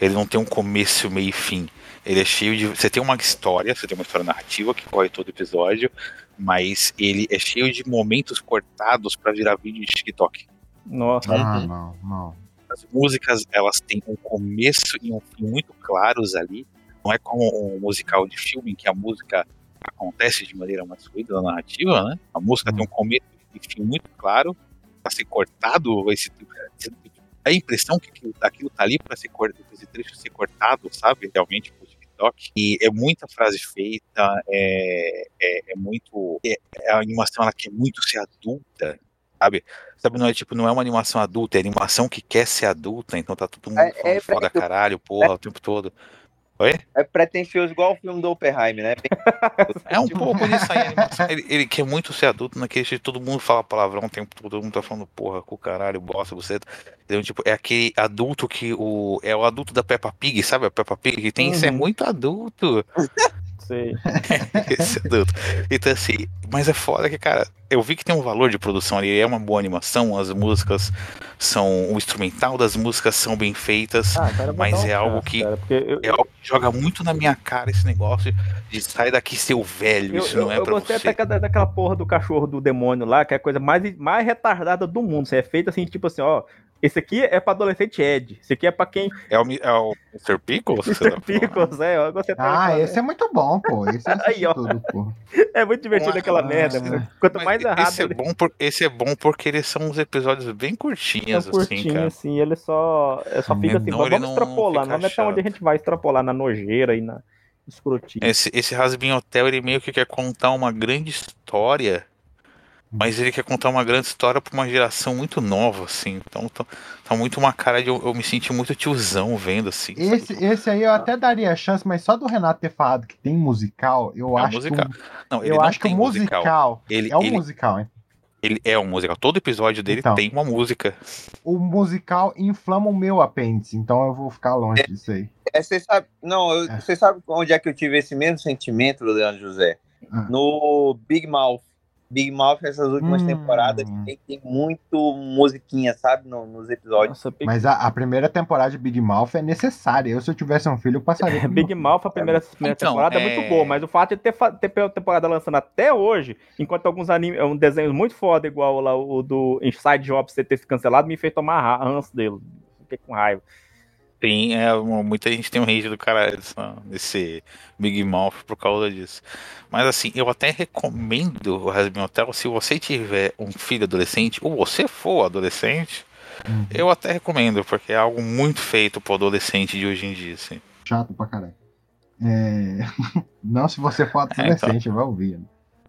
Ele não tem um começo, meio e fim. Ele é cheio de. Você tem uma história, você tem uma história narrativa que corre todo episódio, mas ele é cheio de momentos cortados pra virar vídeo de TikTok. Nossa. Ah, não, não. As músicas, elas têm um começo e um fim muito claros ali. Não é como um musical de filme em que a música acontece de maneira mais fluida na narrativa, né? A música tem um começo e fim muito claro. Pra ser cortado, esse, a impressão que aquilo, aquilo tá ali cortado, esse trecho ser cortado, sabe? Realmente TikTok. E é muita frase feita, é, é, é muito. É, a animação ela quer muito ser adulta, sabe? Sabe, não é tipo, não é uma animação adulta, é animação que quer ser adulta, então tá todo mundo É- falando é foda caralho, porra, o tempo todo. Oi? É pretencioso igual o filme do Oppenheimer, né? <laughs> É um pouco disso aí, animação. <laughs> Ele, ele quer muito ser adulto naquele jeito, todo mundo fala palavrão o tempo todo, todo mundo tá falando porra, com caralho, bosta, você. Então, tipo, é aquele adulto que o. É o adulto da Peppa Pig, sabe? A Peppa Pig que tem, isso é Uhum. muito adulto. <laughs> Sei. <laughs> Esse adulto. Então, assim, mas é foda que, cara, eu vi que tem um valor de produção ali, é uma boa animação, as músicas são. O instrumental das músicas são bem feitas, Ah, eu vou mas é algo que. cara, eu, É algo que joga muito na minha cara esse negócio de sai daqui seu velho, eu, isso eu, não é eu pra gostei você. até da- daquela porra do cachorro do demônio lá, que é a coisa mais, mais retardada do mundo. Você é feito assim, tipo assim, ó. Esse aqui é pra adolescente Ed. Esse aqui é pra quem. É o, é o Mr. Pickles? Mr. Pickles, é. Eu gostei Ah, tanto, esse é muito bom, pô. Esse é Aí, ó. tudo, pô. <laughs> É muito divertido aquela Ah, merda. sim. mano. Quanto mais errado esse, é ele bom por, esse é bom porque eles são uns episódios bem curtinhos, é assim, curtinho, cara. assim, ele só, é só fica assim, vamos não extrapolar, fica vamos até onde a gente vai extrapolar, na nojeira e na escrotinha. Esse, esse Rasbin Hotel, ele meio que quer contar uma grande história, mas ele quer contar uma grande história pra uma geração muito nova, assim. Então tá, tá muito uma cara de eu, eu me senti muito tiozão vendo, assim. sabe? Esse, esse aí eu até daria chance, mas só do Renato ter falado que tem musical, eu É acho musical. que. Não, eu não acho que o tem musical, Ele, é um ele, musical, hein? ele é um musical. Todo episódio dele Então. tem uma música. O musical inflama o meu apêndice, então eu vou ficar longe disso aí. É, você sabe, não, eu- É. você sabe onde é que eu tive esse mesmo sentimento, Leandro José? Ah. No Big Mouth. Big Mouth, essas últimas Hum. temporadas, tem, tem muito musiquinha, sabe, no- nos episódios. Nossa, Big, Mas a, a primeira temporada de Big Mouth é necessária. Eu, se eu tivesse um filho, eu passaria. <laughs> por Big Mouth, a primeira, primeira Então, temporada é... é- muito boa, mas o fato de ter, ter pela temporada lançando até hoje, enquanto alguns animes, um desenho muito foda, igual lá o do Inside Job ter sido cancelado, me fez tomar ra- ranço dele. Fiquei com raiva. Tem, é, muita gente tem um rage do caralho desse Big Mouth por causa disso. Mas assim, eu até recomendo o Rasmin Hotel se você tiver um filho adolescente, ou você for adolescente, Uhum. eu até recomendo, porque é algo muito feito pro adolescente de hoje em dia, assim. Chato pra caralho. É... <laughs> Não, se você for <laughs> então. adolescente, vai ouvir. né?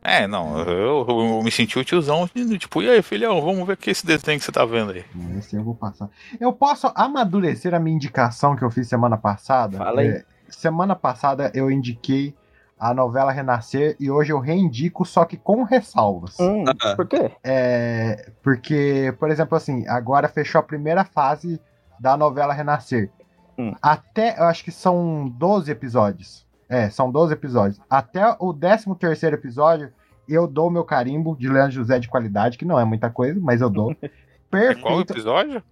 É, não, eu, eu me senti o tiozão, tipo, e aí, filhão, vamos ver que esse desenho que você tá vendo aí. Esse eu vou passar. Eu posso amadurecer a minha indicação que eu fiz semana passada? Fala aí. É, semana passada eu indiquei a novela Renascer e hoje eu reindico, só que com ressalvas. Hum, Ah. por quê? É, porque, por exemplo, assim, agora fechou a primeira fase da novela Renascer. Hum. Até, eu acho que são 12 episódios. É, são 12 episódios. Até o 13 terceiro episódio, eu dou meu carimbo de Leandro José de qualidade, que não é muita coisa, mas eu dou. <laughs> perfeito. Qual episódio?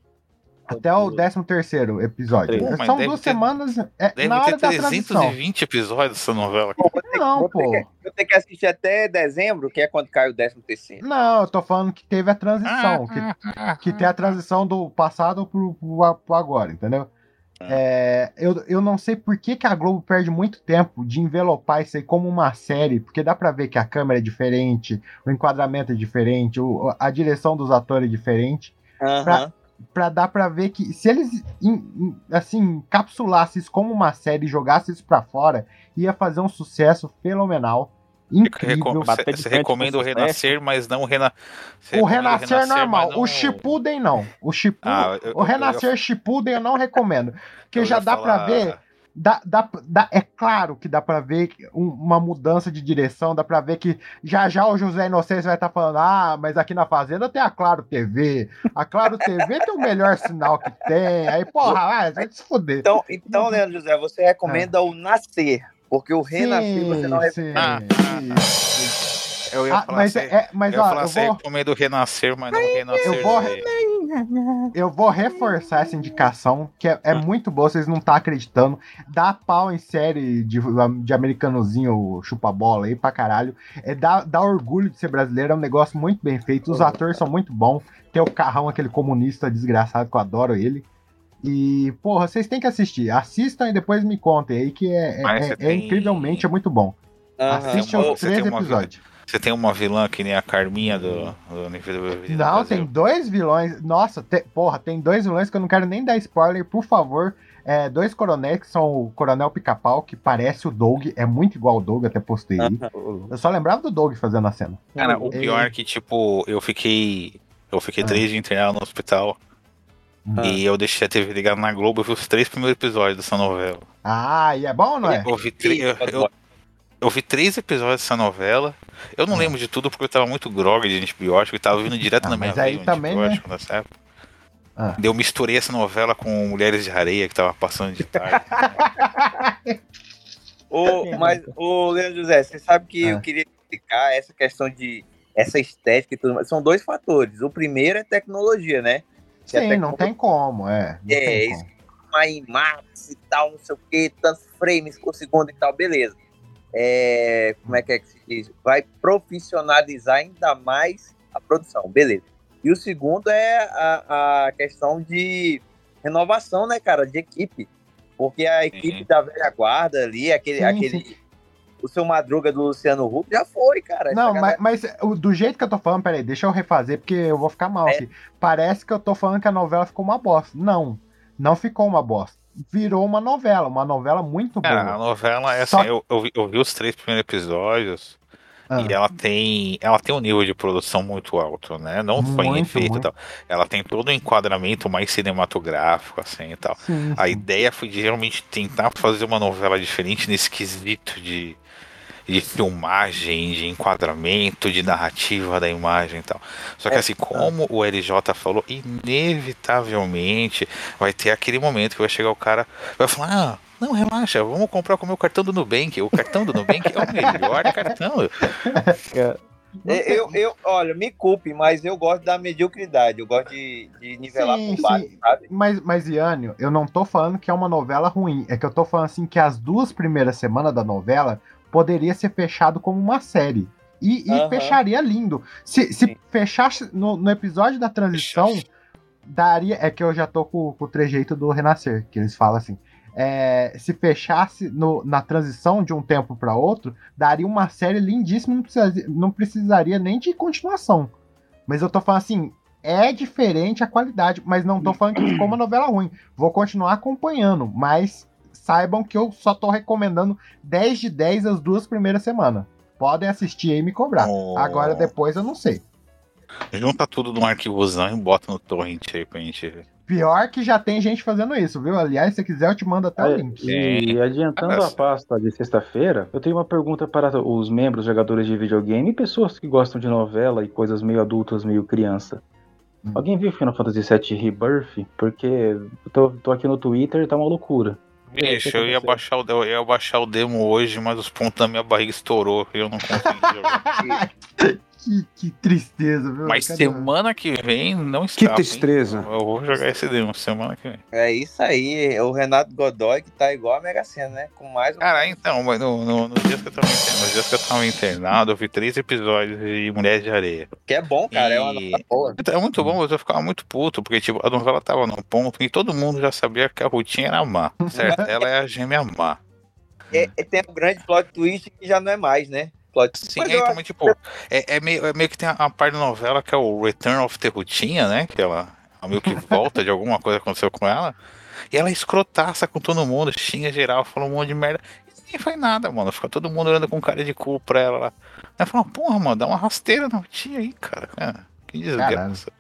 Até o 13 terceiro episódio. Pô, São duas ter- semanas é, Deve na hora ter da transição. 320 episódios essa novela. Não, Vou ter, pô. que, vou ter que assistir até dezembro, que é quando cai o 13 terceiro. Não, eu tô falando que teve a transição. Ah, que, que tem a transição do passado pro, pro, pro agora, entendeu? É, eu, eu não sei por que, que a Globo perde muito tempo de envelopar isso aí como uma série, porque dá pra ver que a câmera é diferente, o enquadramento é diferente, o- a direção dos atores é diferente. Pra, pra dar pra ver que se eles assim encapsulassem isso como uma série e jogassem isso pra fora, ia fazer um sucesso fenomenal. Incrível. Você recomenda o Renascer, mas não o Rena... você O Renascer é normal, não o Shippuden não. O Shippuden, Ah, eu- o eu- Renascer Shippuden eu não recomendo. Porque já dá pra falar- ver. Dá, dá, dá- é claro que dá pra ver um- uma mudança de direção, dá pra ver que já já o José Inocêncio vai estar falando: ah, mas aqui na Fazenda tem a Claro TV. A Claro TV tem o melhor sinal que tem. Aí, porra, ah, vai se fuder. Então, então, Leandro José, você recomenda o Nascer, porque o Renascer você não sim. recomenda. Eu ia Ah, falar mas assim, é- mas, eu ia ó, falar eu assim, vou- recomendo o Renascer, mas não o Renascer. Eu vou- Z. Eu vou reforçar essa indicação, que é, é muito boa, vocês não estão acreditando. Dá pau em série de, de americanozinho chupa-bola aí pra caralho. É, dá, dá orgulho de ser brasileiro, é um negócio muito bem feito. Os atores são muito bons. Tem o Carrão, aquele comunista desgraçado que eu adoro ele. E, porra, vocês têm que assistir. Assistam e depois me contem aí, que é, é- você é tem- incrivelmente é muito bom. Assiste uma- os você três tem uma vilã- episódios. Você tem uma vilã que nem a Carminha do, do Nível do Vida Não, tem dois vilões. Nossa, te- porra, tem dois vilões que eu não quero nem dar spoiler, por favor. É, dois coronéis que são o Coronel Pica-Pau, que parece o Doug, é muito igual ao Doug, até postei aí. Eu só lembrava do Doug fazendo a cena. Cara, o É, pior é que, tipo, eu fiquei. Eu fiquei Ah. três dias internado no hospital. E eu deixei a TV ligada na Globo, eu vi os três primeiros episódios dessa novela. Ah, e é bom ou não é? Eu vi, tre- eu, eu- eu vi três episódios dessa novela. Eu não lembro de tudo porque eu tava muito grog de antibiótico e tava vindo direto Ah, na minha mas aí veia o também, né? antibiótico nessa época. Ah. Eu misturei essa novela com Mulheres de Areia, que tava passando de tarde. <laughs> Ô, mas, o Leandro José, você sabe que Ah. eu queria explicar essa questão de essa estética e tudo mais. São dois fatores. O primeiro é tecnologia, né? Sim, não tem como, é. Não É, isso uma IMAX e tal, não sei o que, tantos frames por segundo e tal, beleza. É, como é que é que se diz? Vai profissionalizar ainda mais a produção, beleza. E o segundo é a, a questão de renovação, né, cara, de equipe. Porque a equipe da velha guarda ali, aquele, Sim, aquele o seu Madruga do Luciano Huck já foi, cara. Não, galera- mas, mas o- do jeito que eu tô falando, peraí, deixa eu refazer, porque eu vou ficar É. mal aqui. Parece que eu tô falando que a novela ficou uma bosta. Não, não ficou uma bosta. Virou uma novela, uma novela muito boa. Cara, a novela é Só- assim, eu, eu, vi, eu vi os três primeiros episódios Ah. e ela tem, ela tem um nível de produção muito alto, né? Não só em Muito, efeito e tal. Ela tem todo um enquadramento mais cinematográfico, assim e tal. Sim, A ideia foi de realmente tentar fazer uma novela diferente nesse quesito de, de filmagem, de enquadramento, de narrativa da imagem e tal. Só que É, assim, como o LJ falou, inevitavelmente vai ter aquele momento que vai chegar o cara, vai falar, ah, não, relaxa, vamos comprar com o meu cartão do Nubank. O cartão do Nubank é o melhor cartão. É, Eu, eu, olha, me culpe, mas eu gosto da mediocridade, eu gosto de, de nivelar Sim, por baixo, sim. sabe? Mas, mas, Iânio, eu não tô falando que é uma novela ruim. É que eu tô falando assim que as duas primeiras semanas da novela poderia ser fechado como uma série. E, e Aham. fecharia lindo. Se, se fechasse no, no episódio da transição, daria. É que eu já tô com, com o trejeito do Renascer, que eles falam assim. É, se fechasse no- na transição de um tempo para outro, daria uma série lindíssima, não precisaria, não precisaria nem de continuação. Mas eu tô falando assim, é diferente a qualidade, mas não tô falando que ficou uma novela ruim. Vou continuar acompanhando, mas saibam que eu só tô recomendando 10 de 10 as duas primeiras semanas. Podem assistir aí e me cobrar. Oh. Agora depois eu não sei. Junta tudo num arquivozão e bota no torrent aí pra gente ver. Pior que já tem gente fazendo isso, viu? Aliás, se quiser eu te mando até o link. E adiantando a pasta de sexta-feira, eu tenho uma pergunta para os membros jogadores de videogame e pessoas que gostam de novela e coisas meio adultas, meio criança. Hum. Alguém viu Final Fantasy VII Rebirth? Porque eu tô, tô aqui no Twitter e tá uma loucura. Bicho, eu ia, baixar o, eu ia baixar o demo hoje, mas os pontos da minha barriga estourou e eu não consegui jogar. <laughs> Que, que tristeza, viu? Mas Cadê? semana que vem não Que escapa, hein? tristeza. Eu vou jogar esse demo semana que vem. É isso aí, o Renato Godoy que tá igual a Mega Sena, né? Com mais um. Cara, então, mas no, no, nos dias que eu tava internado, nos dias que eu tava internado, eu vi três episódios de Mulheres de Areia. Que é bom, cara, é uma E- nota boa. É muito bom, mas eu ficava muito puto, porque tipo, a novela tava num ponto e todo mundo já sabia que a Rutinha era má, certo? <laughs> Ela é a gêmea má. É, é- tem um grande plot twist que já não é mais, né? Plot Sim, é, então, mas, tipo, é, é meio, é meio que tem a, a parte da novela que é o Return of the Rutinha, né? Que ela ela meio que <laughs> volta de alguma coisa que aconteceu com ela. E ela é escrotaça com todo mundo, xinga geral, fala um monte de merda. E ninguém faz nada, mano. Fica todo mundo olhando com cara de cu pra ela lá. Ela fala, porra, mano, dá uma rasteira na Rutinha aí, cara. Ah, que desgraça.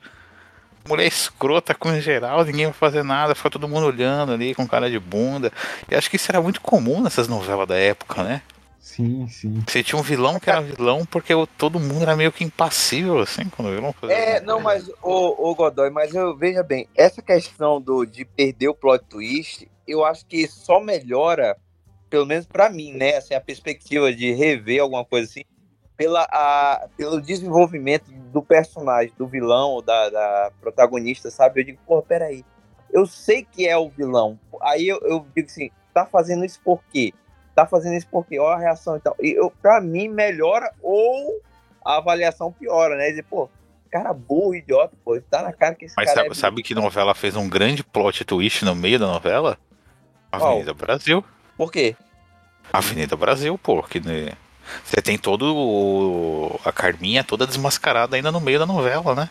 Mulher escrota com geral, ninguém vai fazer nada, fica todo mundo olhando ali com cara de bunda. E acho que isso era muito comum nessas novelas da época, né? Sim, sim. Você tinha um vilão que era vilão porque todo mundo era meio que impassível, assim, quando o vilão fazia. É, não, mas o, o Godoy, mas eu veja bem, essa questão do, de perder o plot twist, eu acho que só melhora, pelo menos pra mim, né? Assim, a perspectiva de rever alguma coisa assim, pela, a, pelo desenvolvimento do personagem, do vilão ou da, da protagonista, sabe? Eu digo, pô, peraí, eu sei que é o vilão. Aí eu, eu digo assim, tá fazendo isso por quê? Tá fazendo isso por quê? Olha a reação e tal. E eu, pra mim, melhora ou a avaliação piora, né? Dizer, pô, cara burro, idiota, pô, tá na cara que esse Mas cara sabe, é sabe que novela fez um grande plot twist no meio da novela? Avenida Brasil. Por quê? Avenida Brasil, pô, que né, você tem todo o, a Carminha toda desmascarada ainda no meio da novela, né?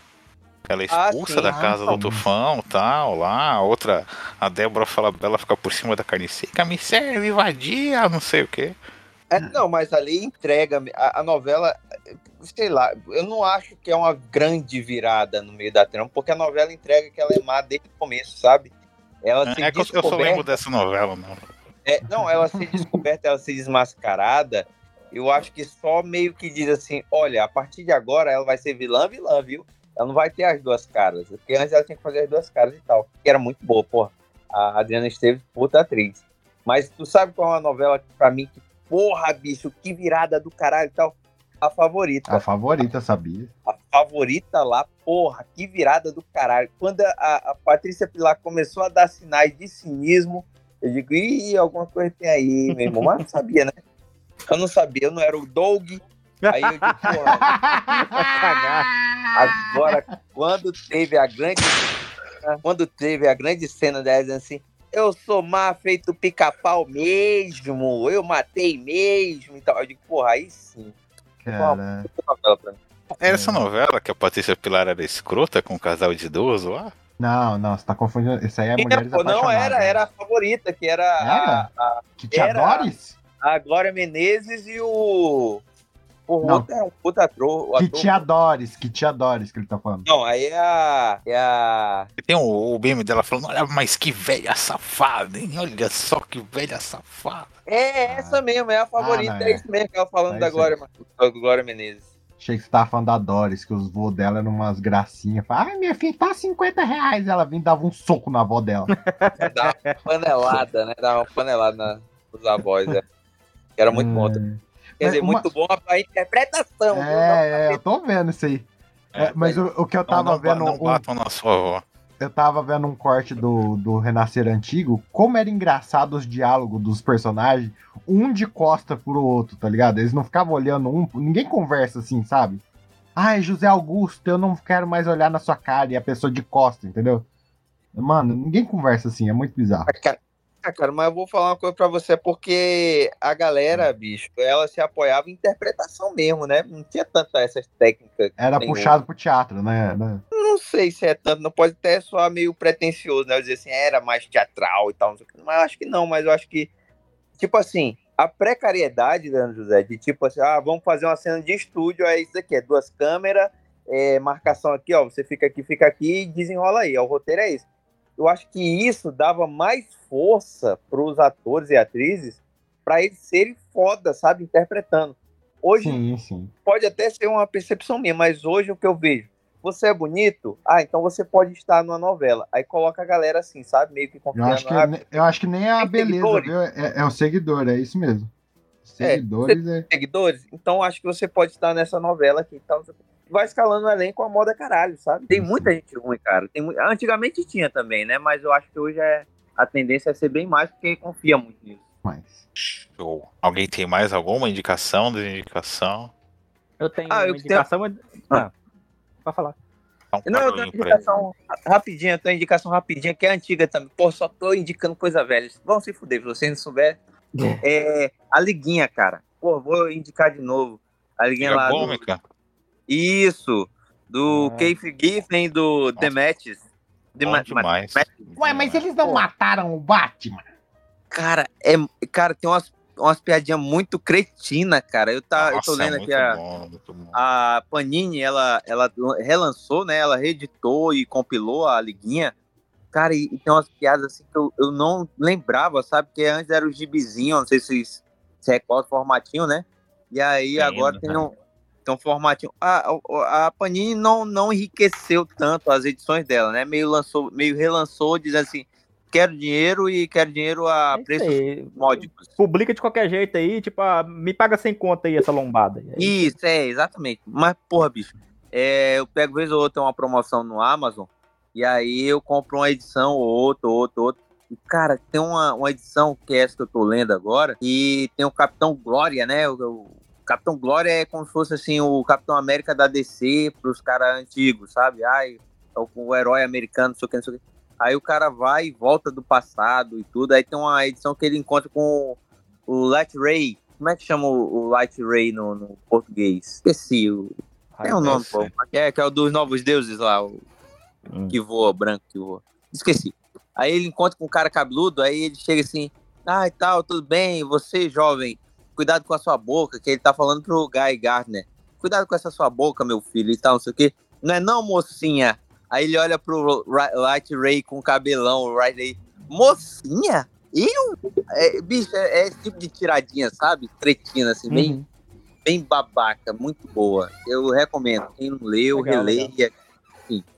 Ela é Ah, expulsa sim. da Ah, casa do Tufão, tal, lá, a outra, a Débora fala ela fica por cima da carne seca, me serve, vadia, não sei o quê. É, não, mas ali entrega a, a novela, sei lá, eu não acho que é uma grande virada no meio da trama, porque a novela entrega que ela é má desde o começo, sabe? Ela se É que eu, só lembro dessa novela, não. É, não, ela ser descoberta, ela ser desmascarada, eu acho que só meio que diz assim, olha, a partir de agora ela vai ser vilã, vilã, viu? Ela não vai ter as duas caras, porque antes ela tinha que fazer as duas caras e tal, que era muito boa, porra. A Adriana Esteves, puta atriz. Mas tu sabe qual é uma novela que pra mim, que porra, bicho, que virada do caralho e tal? A favorita. A favorita, sabia? A favorita lá, porra, que virada do caralho. Quando a, a Patrícia Pilar começou a dar sinais de cinismo, eu digo, ih, alguma coisa tem aí, meu irmão. Mas não sabia, né? Eu não sabia, eu não era o Doug. Aí eu digo, porra. Agora, quando teve a grande. Quando teve a grande cena dela dizendo assim. Eu sou má feito pica-pau mesmo, eu matei mesmo e tal. Eu digo, porra, aí sim. Cara. É essa novela que a Patrícia Pilar era escrota com um casal de idoso lá? Não, não, você tá confundindo. Isso aí é Era, Mulheres pô, não, Apaixonadas. era, era a favorita, que era a, a, Que tinha era Doris? a Glória Menezes e o. É um puta ator. O Que ator- tinha Doris, que tinha Doris que ele tá falando. Não, aí é a. É a. Tem o, o meme dela falando, olha, mas que velha safada, hein? Olha só que velha safada. É essa mesmo, é a favorita, Ah, não, é é. isso mesmo que ela falando É da Glória, Glória Menezes. Achei que você tava falando da Doris, que os voos dela eram umas gracinhas. Fala, Ai, minha filha, tá 50 reais. Ela vinha e dava um soco na avó dela. Dá uma panelada, né? Dá uma panelada na, nos avós, é. Era muito <laughs> bom. Quer dizer, Mas uma- muito bom a interpretação. É, é, eu tô vendo isso aí. É, mas o, o que eu tava não, ba- vendo. não um- batam na sua avó. eu tava vendo um corte do, do Renascer Antigo, como era engraçado os diálogos dos personagens, um de costa pro outro, tá ligado? Eles não ficavam olhando um, ninguém conversa assim, sabe? Ai, José Augusto, eu não quero mais olhar na sua cara e a pessoa de costa, entendeu? Mano, ninguém conversa assim, é muito bizarro. Ah, cara, mas eu vou falar uma coisa pra você, porque a Hum. galera, bicho, ela se apoiava em interpretação mesmo, né? Não tinha tanta essas técnicas. Era tem puxado pro teatro, né? né? Não sei se é tanto, não pode até soar meio pretencioso, né? Eu dizer assim, era mais teatral e tal, não sei o quê. mas eu acho que não, mas eu acho que, tipo assim, a precariedade, Leandro José, de tipo assim, ah, vamos fazer uma cena de estúdio, é isso aqui, é duas câmeras, é, marcação aqui, ó, você fica aqui, fica aqui e desenrola aí, ó, o roteiro é isso. Eu acho que isso dava mais força pros atores e atrizes para eles serem foda, sabe, interpretando. Hoje Sim, sim. pode até ser uma percepção minha, mas hoje o que eu vejo, você é bonito, ah, então você pode estar numa novela. Aí coloca a galera assim, sabe, meio que Eu confiando. acho que, ah, eu acho que nem é a beleza? É, é o seguidor, é isso mesmo. Seguidores é. seguidores, então acho que você pode estar nessa novela aqui. Então, vai escalando o elenco a moda caralho, sabe? Tem muita gente ruim, cara. Tem Antigamente tinha também, né? Mas eu acho que hoje é... a tendência é ser bem mais porque confia muito nisso. Mas. Show. Alguém tem mais alguma indicação, desindicação? Eu tenho Ah, uma eu indicação. mas- Ah, pode falar. Então, Não, eu tenho uma indicação rapidinha, eu tenho uma indicação rapidinha que é antiga também. Pô, só tô indicando coisa velha. Vão se fuder, se vocês não souberem. É, a Liguinha, cara. Pô, vou indicar de novo. A Liguinha Liga lá. do- Cômica? Isso. Do Ah. Keith Giffen do The Matches. The Ma- demais. Ma- Ué, mas eles não mataram o Batman? Cara, é, cara, tem umas, umas piadinhas muito cretina, cara. Eu, tá, eu tô Nossa, é lendo muito aqui a, bom, a Panini, ela, ela relançou, né? Ela reeditou e compilou a liguinha. Cara, e, e tem umas piadas assim que eu, eu não lembrava, sabe? Porque antes era o gibizinho, não sei se vocês se recordam, formatinho, né? E aí Tem, agora né? tem um, um formatinho. A, a, a Panini não, não enriqueceu tanto as edições dela, né? Meio, lançou, meio relançou, dizendo assim: quero dinheiro e quero dinheiro a É preços aí. módicos. Publica de qualquer jeito aí, tipo, ah, me paga sem conta aí essa lombada. Aí, Isso, é, exatamente. Mas, porra, bicho, é, eu pego vez ou outra uma promoção no Amazon, e aí eu compro uma edição ou outra, ou outra, ou outra. E, cara, tem uma, uma edição que é essa que eu tô lendo agora, e tem o Capitão Glória, né? O Capitão Glória é como se fosse assim, o Capitão América da DC pros caras antigos, sabe? Ai, é o, o herói americano, não sei o que, não sei o que. Aí o cara vai e volta do passado e tudo. Aí tem uma edição que ele encontra com o Light Ray. Como é que chama o o Light Ray no, no português? Esqueci. O... Tem um nome, pô. É, que é o dos novos deuses lá, o Hum. que voa, branco que voa. Esqueci. Aí ele encontra com um cara cabeludo, aí ele chega assim, ah, e tal, tudo bem, você jovem, cuidado com a sua boca, que ele tá falando pro Guy Gardner. Cuidado com essa sua boca, meu filho, e tal, não sei o quê. Não é não, mocinha? Aí ele olha pro Light Ray com cabelão, o Light Ray, mocinha? Eu? É, bicho, é, é esse tipo de tiradinha, sabe? Tretina, assim, bem, Uhum. bem babaca, muito boa. Eu recomendo. Quem não leu, Legal, releia.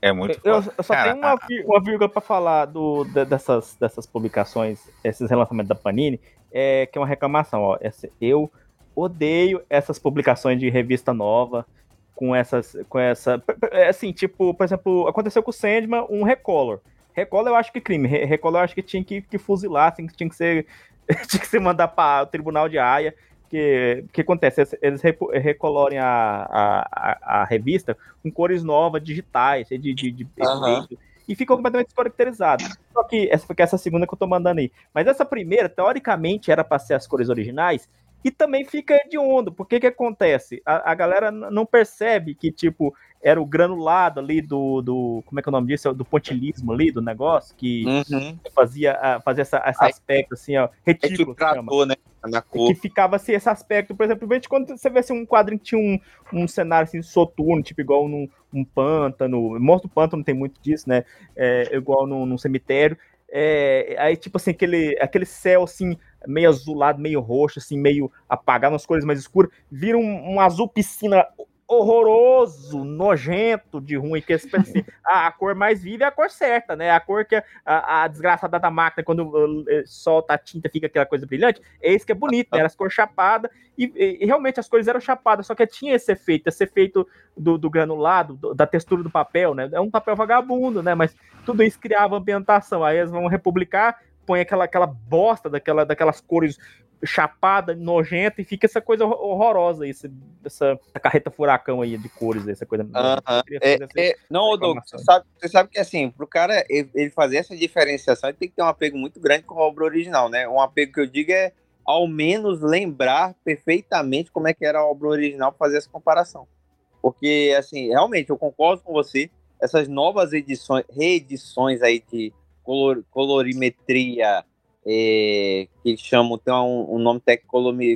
É muito Eu, eu só Cara, tenho uma, uma vírgula pra falar do, de- dessas, dessas publicações, esses relançamentos da Panini, é, que é uma reclamação. Ó, essa- eu odeio essas publicações de revista nova com essas. com essa. é Assim, tipo, por exemplo, aconteceu com o Sandman um recolor. Recolor eu acho que crime. Re- Recolor eu acho que tinha que, que fuzilar, assim, tinha que ser. <laughs> tinha que ser mandar para o tribunal de Haia. Que, que acontece? Eles- recolorem a, a, a, a revista com cores novas, digitais, de, de, de Aham. efeito, e ficou completamente descaracterizado. Só que essa, que essa segunda que eu tô mandando aí. Mas essa primeira, teoricamente, era para ser as cores originais, e também fica hediondo. Porque que acontece? A, a galera não percebe que, tipo, era o granulado ali do, do. Como é que é o nome disso? Do pontilismo ali, do negócio, que Uhum. fazia, a- fazia essa, esse Aí- aspecto, assim, ó, É que retículo. que chama tratou, né? Na cor. que ficava assim, esse aspecto, por exemplo, quando você vê assim, um quadrinho que tinha um, um cenário assim, soturno, tipo igual num um pântano, Morto do Pântano tem muito disso, né? É, igual num, num cemitério. É, aí, tipo assim, aquele, aquele céu assim, meio azulado, meio roxo, assim, meio apagado, umas cores mais escuras, vira um, um azul piscina horroroso, nojento de ruim, que assim, <laughs> a, a cor mais viva é a cor certa, né? A cor que a, a, desgraçada da máquina, quando uh, eh, solta a tinta, fica aquela coisa brilhante, é isso que é bonito, né? Era as cores chapadas, e, e- e realmente as cores eram chapadas, só que tinha esse efeito, esse efeito do, do granulado, do- da textura do papel, né? É um papel vagabundo, né? Mas tudo isso criava ambientação. Aí eles vão republicar, põe aquela, aquela bosta daquela, daquelas cores chapada, nojenta, e fica essa coisa hor- horrorosa aí, esse- essa, essa carreta furacão aí de cores, essa coisa. Eu queria É, essa- é, não, Douglas, você sabe, você sabe que assim, pro cara ele ele fazer essa diferenciação, ele tem que ter um apego muito grande com a obra original, né? Um apego que eu digo é ao menos lembrar perfeitamente como é que era a obra original para fazer essa comparação. Porque, assim, realmente, eu concordo com você, essas novas edições, reedições aí de color, colorimetria, é, que eles chamam, tem um, um nome técnico,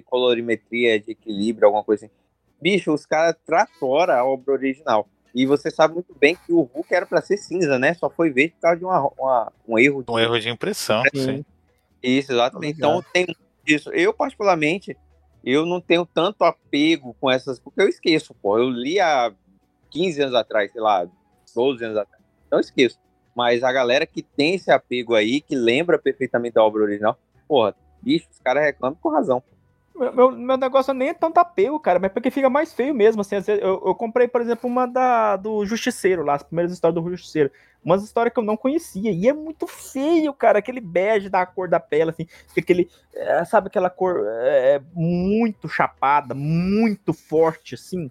colorimetria de equilíbrio, alguma coisa assim. Bicho, os caras tratoram a obra original. E você sabe muito bem que o Hulk era para ser cinza, né? Só foi verde por causa de uma, uma- um erro. Um erro de impressão, sim. Isso, exatamente. Então tem muito disso. Eu, particularmente, eu não tenho tanto apego com essas, porque eu esqueço, pô. Eu li há 15 anos atrás, sei lá, 12 anos atrás. Então eu esqueço. Mas a galera que tem esse apego aí, que lembra perfeitamente da obra original, porra, bicho, os caras reclamam com razão. Meu, meu, meu negócio nem é tanto apego, cara, mas porque fica mais feio mesmo. Assim, eu, eu comprei, por exemplo, uma da, do Justiceiro lá, as primeiras histórias do Justiceiro. Umas histórias que eu não conhecia. E é muito feio, cara. Aquele bege da cor da pele, assim. Aquele. É, sabe aquela cor é, muito chapada, muito forte, assim.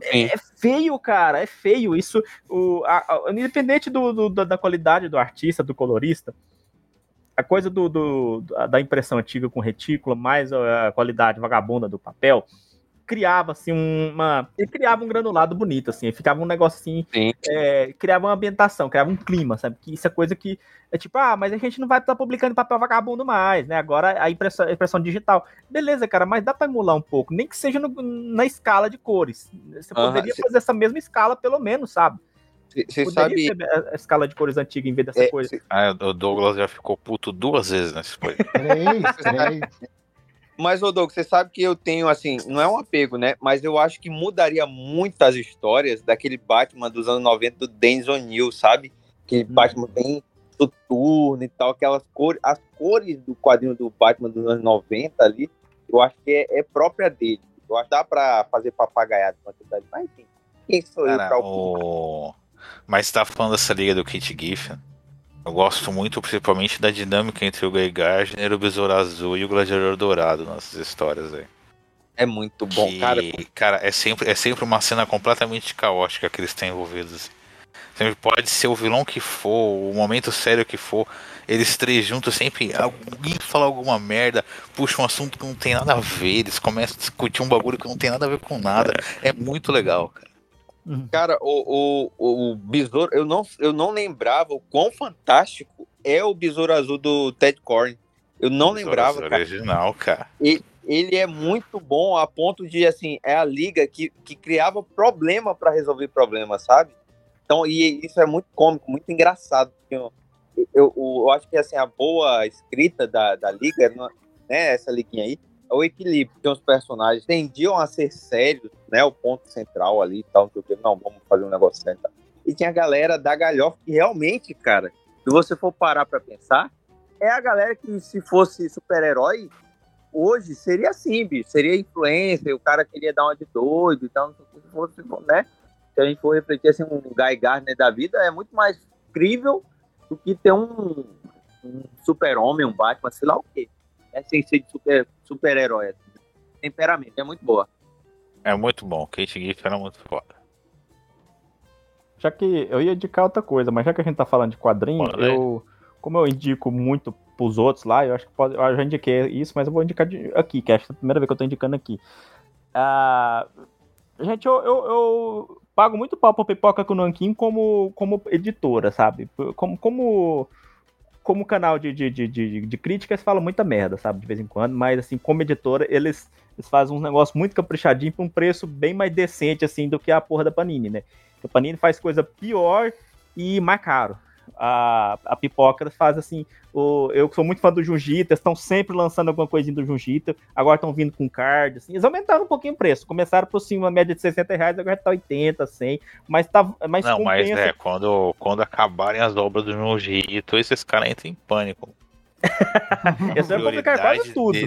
É, é, feio, cara. É feio. Isso. O, a, a, independente do, do, da qualidade do artista, do colorista a coisa do, do, da impressão antiga com retícula, mais a qualidade vagabunda do papel, criava assim uma. Ele criava um granulado bonito, assim, ficava um negócio assim. É, criava uma ambientação, criava um clima, sabe? Que isso é coisa que é tipo, ah, mas a gente não vai estar publicando papel vagabundo mais, né? Agora a impressão, a impressão digital. Beleza, cara, mas dá para emular um pouco, nem que seja no, na escala de cores. Você poderia fazer essa mesma escala, pelo menos, sabe? Você sabe. A escala de cores antiga em vez dessa é, coisa. Cê... Ah, o Douglas já ficou puto duas vezes nesse foi. três, três. Mas, Douglas, você sabe que eu tenho, assim, não é um apego, né? Mas eu acho que mudaria muitas histórias daquele Batman dos anos 90 do Dennis O'Neill, sabe? Aquele hum. Batman bem soturno e tal, aquelas cores, as cores do quadrinho do Batman dos anos 90 ali, eu acho que é, é própria dele. Eu acho que dá pra fazer papagaiado com a cidade. Mas enfim, quem sou Cara, eu pra o... Mas tá falando dessa liga do Kit Giffen. Eu gosto muito, principalmente, da dinâmica entre o Guy Gardner, o Besouro Azul e o Gladiador Dourado nessas histórias aí. É muito bom, que, cara. Cara, é sempre, é sempre uma cena completamente caótica que eles têm envolvidos. Assim. Sempre pode ser o vilão que for, o momento sério que for, eles três juntos sempre alguém fala alguma merda, puxa um assunto que não tem nada a ver, eles começam a discutir um bagulho que não tem nada a ver com nada. É muito legal, cara. Uhum. Cara, o, o, o besouro, eu não, eu não lembrava o quão fantástico é o besouro azul do Ted Corn. Eu não lembrava. Cara. original, cara. E, ele é muito bom a ponto de, assim, é a liga que, que criava problema para resolver problemas, sabe? Então, e isso é muito cômico, muito engraçado. Eu, eu, eu, acho que, assim, a boa escrita da, da liga, né, essa liguinha aí, o equilíbrio, porque os personagens tendiam a ser sérios, né? O ponto central ali e tal, não, não, vamos fazer um negócio sério. E tinha a galera da galhofa que realmente, cara, se você for parar para pensar, é a galera que se fosse super-herói, hoje seria assim, bicho, seria influência, o cara queria dar uma de doido e tal, se fosse, né? Se a gente for refletir assim, um Guy Gardner da vida, é muito mais crível do que ter um, um super-homem, um Batman, sei lá o quê é sem ser de super, super-herói. Assim. Temperamento, é muito boa. É muito bom, Kate Giff era muito foda. Já que eu ia indicar outra coisa, mas já que a gente tá falando de quadrinho, eu. Como eu indico muito pros outros lá, eu acho que pode. Eu já indiquei isso, mas eu vou indicar de, aqui, que é a primeira vez que eu tô indicando aqui. Ah, gente, eu, eu, eu, pago muito pau pra Pipoca com o Nankin como, como editora, sabe? Como, como como canal de, de, de, de, de críticas, fala muita merda, sabe, de vez em quando, mas assim, como editora, eles, eles fazem um negócio muito caprichadinho por um preço bem mais decente, assim, do que a porra da Panini, né? A Panini faz coisa pior e mais caro a, a pipoca faz assim. O, eu sou muito fã do Jujita, estão sempre lançando alguma coisinha do Jujita, agora estão vindo com card. Assim, eles aumentaram um pouquinho o preço, começaram por cima, uma média de 60 reais, agora está 80, 100. Mas tá. Mas Não, compensa. mas é, quando, quando acabarem as obras do Jujita, esses caras entram em pânico. Esse é publicar quase tudo.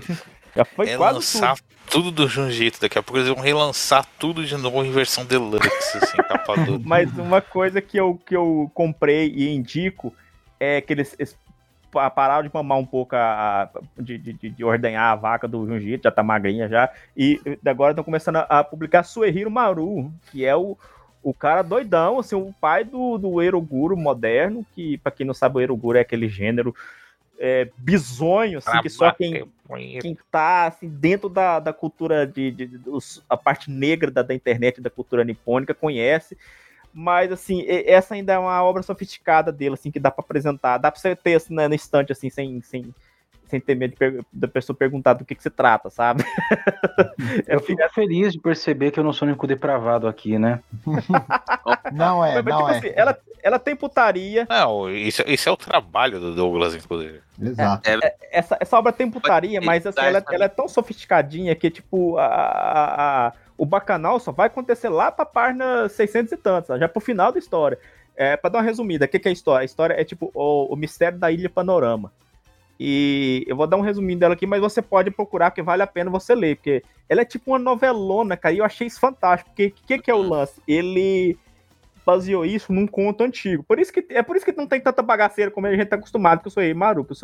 Já foi é quase lançar tudo. tudo do Jujito. Daqui a pouco eles vão relançar tudo de novo em versão deluxe, assim, capa dura. <laughs> Mas uma coisa que eu, que eu comprei e indico é que eles, eles pararam de mamar um pouco a, de, de, de, ordenhar a vaca do Jujito, já tá magrinha já, e agora estão começando a, a, publicar Suehiro Maru, que é o, o cara doidão, assim, o pai do, do Eroguro moderno, que para quem não sabe o Eroguro é aquele gênero é, bizonho, assim, que só quem, quem tá assim, dentro da, da cultura de, de, de a parte negra da, da internet da cultura nipônica conhece. Mas assim, essa ainda é uma obra sofisticada dele, assim, que dá para apresentar, dá para você ter assim, né, no instante, assim, sem, sem, sem ter medo da pessoa perguntar do que, que se trata, sabe? <laughs> eu fico feliz de perceber que eu não sou único depravado aqui, né? <laughs> não é, Mas, não tipo é. Assim, ela, ela tem putaria. Não, isso, isso é o trabalho do Douglas, inclusive. Exato. É, é, essa, essa obra tem putaria, mas assim, ela, ela, é tão sofisticadinha que, tipo, a, a, a, o bacanal só vai acontecer lá pra página 600 e tantos, já pro final da história. É, pra dar uma resumida, o que, que é a história? A história é tipo o, o mistério da Ilha Panorama E eu vou dar um resuminho dela aqui, mas você pode procurar, porque vale a pena você ler, porque ela é tipo uma novelona, cara, e eu achei isso fantástico. Porque o que, que é o lance? Ele baseou isso num conto antigo. Por isso que, é por isso que não tem tanta bagaceira como a gente tá acostumado com o Suehiro Maru. O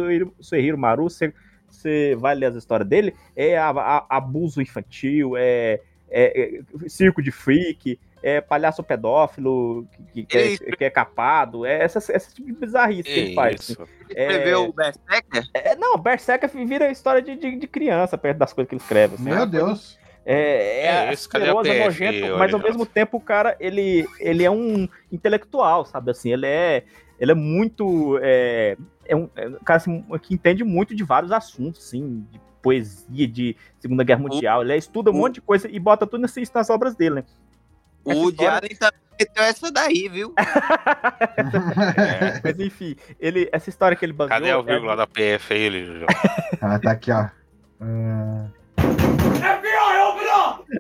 Suehiro Maru, você, você vai ler as histórias dele, é a, a, abuso infantil, é, é, é circo de freak, é palhaço pedófilo que, que, é, que é, capado, é essa, essa tipo de bizarrice que ele faz. Assim. Escreveu o Berserker? É, não, Berserker vira história de, de, de, criança perto das coisas que ele escreve. Assim, Meu Deus. É, é, é asqueroso, é nojento, mas ao mesmo tempo o cara, ele, ele é um intelectual, sabe assim, ele é, ele é muito, é, é um, é um cara assim, que entende muito de vários assuntos, assim, de poesia, de Segunda Guerra Mundial, ele estuda um monte de coisa e bota tudo nas, nas obras dele, né? O Woody história... Allen também meteu essa daí, viu? é. <laughs> Mas enfim, ele, essa história que ele baseou... Cadê o vírgula é... da PF aí, <laughs> ele? ah, tá aqui, ó. Uh...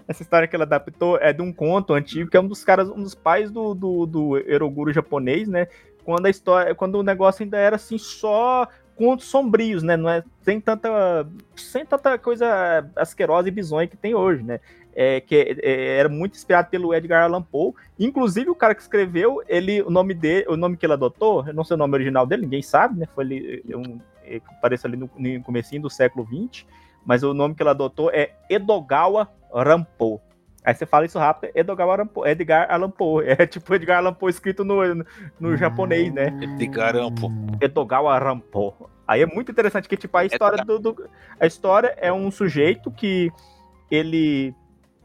Essa história que ele adaptou é de um conto antigo, que é um dos caras, um dos pais do, do, do Eroguro japonês, né? Quando a história, quando o negócio ainda era assim, só contos sombrios, né? Não é sem tanta, sem tanta coisa asquerosa e bizonha que tem hoje, né? É, que é, era muito inspirado pelo Edgar Allan Poe. Inclusive, o cara que escreveu, ele, o nome dele, o nome que ele adotou, eu não sei o nome original dele, ninguém sabe, né? Foi ali, um, aparece ali no, no comecinho do século XX, mas o nome que ele adotou é Edogawa Rampo. Aí você fala isso rápido, Edogawa Rampo, Edgar Allan Poe. É tipo Edgar Allan Poe escrito no, no, no hum. japonês, né? Edgar Allan Poe. Edogawa Rampo. Aí é muito interessante que tipo a história do, do, a história é um sujeito que ele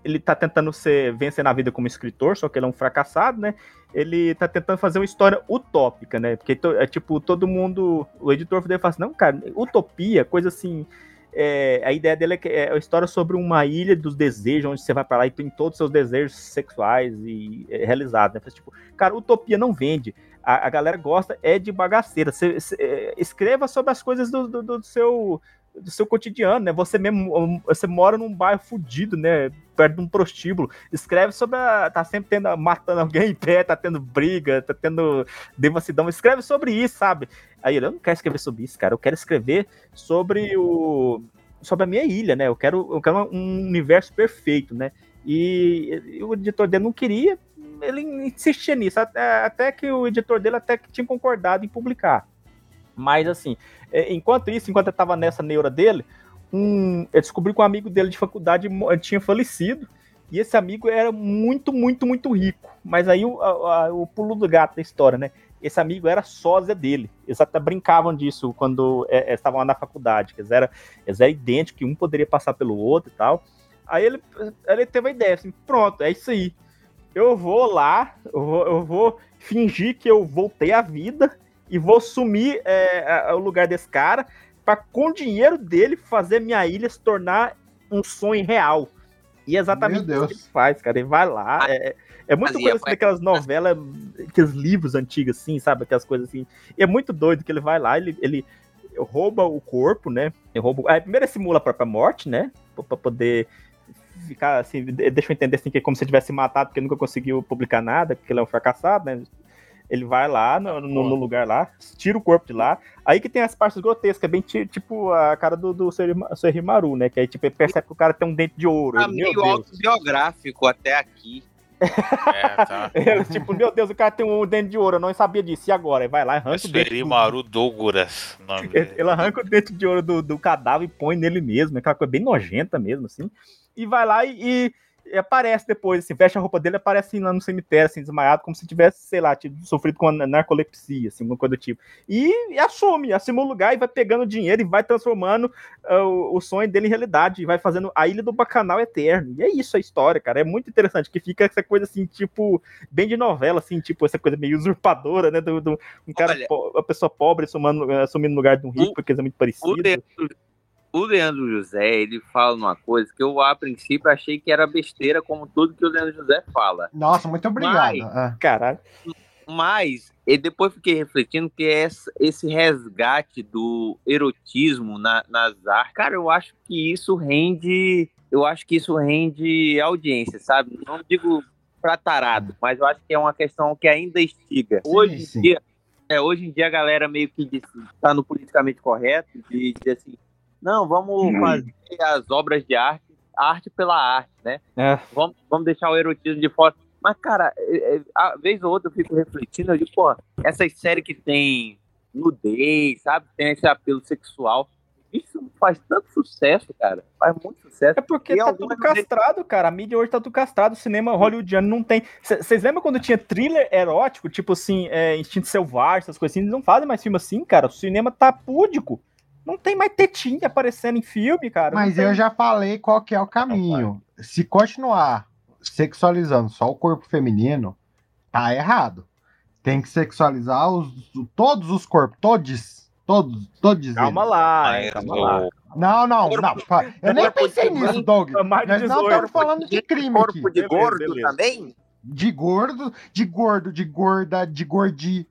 ele tá tentando ser vencer na vida como escritor, só que ele é um fracassado, né? Ele tá tentando fazer uma história utópica, né? Porque é tipo todo mundo, o editor dele fala assim, não, cara, utopia, coisa assim, é, a ideia dele é, que é uma história sobre uma ilha dos desejos, onde você vai para lá e tem todos os seus desejos sexuais e é, realizados. Né? Tipo, cara, utopia não vende. A, a galera gosta é de bagaceira. É, escreva sobre as coisas do, do, do seu do seu cotidiano, né? Você mesmo, você mora num bairro fudido, né? Perto de um prostíbulo. Escreve sobre a, tá sempre tendo, matando alguém em pé, tá tendo briga, tá tendo devassidão. Escreve sobre isso, sabe? Aí ele, eu não quero escrever sobre isso, cara. Eu quero escrever sobre o sobre a minha ilha, né? Eu quero, eu quero um universo perfeito, né? E, e o editor dele não queria, ele insistia nisso, até, até que o editor dele até que tinha concordado em publicar. Mas assim, enquanto isso, enquanto eu tava nessa neura dele, um, eu descobri que um amigo dele de faculdade tinha falecido. E esse amigo era muito, muito, muito rico. Mas aí o, a, o pulo do gato da história, né? Esse amigo era sósia dele. Eles até brincavam disso quando é, é, estavam lá na faculdade. Eles eram, eles eram idênticos, que um poderia passar pelo outro e tal. Aí ele, ele teve a ideia assim: pronto, é isso aí. Eu vou lá, eu vou, eu vou fingir que eu voltei à vida e vou sumir é, o lugar desse cara para com o dinheiro dele fazer minha ilha se tornar um sonho real. E é exatamente isso que ele faz, cara. Ele vai lá. Ah, é, é muito coisa assim, daquelas novelas, aqueles livros antigos, assim, sabe? Aquelas coisas assim. E é muito doido que ele vai lá, ele, ele rouba o corpo, né? Ele rouba. Aí, primeiro ele simula a própria morte, né? Pra poder ficar assim. Deixa eu entender assim, que é como se ele tivesse matado, porque nunca conseguiu publicar nada, porque ele é um fracassado, né? Ele vai lá no, no, no, lugar lá, tira o corpo de lá. Aí que tem as partes grotescas, bem tipo a cara do, do Serimaru, né? Que aí tipo, percebe que o cara tem um dente de ouro. Tá meio autobiográfico até aqui. É, tá. <laughs> é, tipo, meu Deus, o cara tem um dente de ouro, eu não sabia disso. E agora? Ele vai lá e arranca o dente. Serimaru Doguras. Ele, ele arranca o dente de ouro do, do cadáver e põe nele mesmo. Aquela coisa bem nojenta mesmo, assim. E vai lá e, e aparece depois, assim, veste a roupa dele, aparece lá no cemitério, assim, desmaiado, como se tivesse, sei lá, tido, sofrido com narcolepsia, assim, alguma coisa do tipo. E, e assume, assume o lugar e vai pegando dinheiro e vai transformando uh, o, sonho dele em realidade, e vai fazendo a Ilha do Bacanal eterno. E é isso a história, cara, é muito interessante, que fica essa coisa, assim, tipo, bem de novela, assim, tipo, essa coisa meio usurpadora, né, do, do um cara, Olha, uma pessoa pobre assumindo, assumindo o lugar de um rico, porque é muito parecido. O, o Leandro José, ele fala uma coisa que eu, a princípio, achei que era besteira, como tudo que o Leandro José fala. Nossa, muito obrigado. Mas, ah. Caralho. Mas, e depois fiquei refletindo que essa, esse resgate do erotismo na, nas artes, cara, eu acho que isso rende. Eu acho que isso rende audiência, sabe? Não digo pra tarado, mas eu acho que é uma questão que ainda estiga. Sim, Hoje em dia É, hoje em dia a galera meio que diz- tá no politicamente correto de dizer assim, não, vamos Hum. fazer as obras de arte, arte pela arte, né? É. Vamos, vamos deixar o erotismo de fora. Mas, cara, é, é, a vez ou outra eu fico refletindo, eu digo, pô, essas séries que tem nudez, sabe? Tem esse apelo sexual. Isso faz tanto sucesso, cara. Faz muito sucesso. É porque E tá tudo castrado, cara. A mídia hoje tá tudo castrado. O cinema hollywoodiano não tem. Vocês lembram quando tinha thriller erótico, tipo assim, é, Instinto Selvagem, essas coisas assim? Eles não fazem mais filme assim, cara. O cinema tá púdico. Não tem mais tetinha aparecendo em filme, cara. Não Mas tem- eu já falei qual que é o caminho. Se continuar sexualizando só o corpo feminino, tá errado. Tem que sexualizar os, todos os corpos, todos, todos, todos. Calma eles. lá, hein, calma lá. Não, não, não. Eu nem pensei nisso, Doug. de Nós não 18. estamos falando de crime aqui. Corpo de gordo também? De gordo, de gordo, de gorda, de gordi,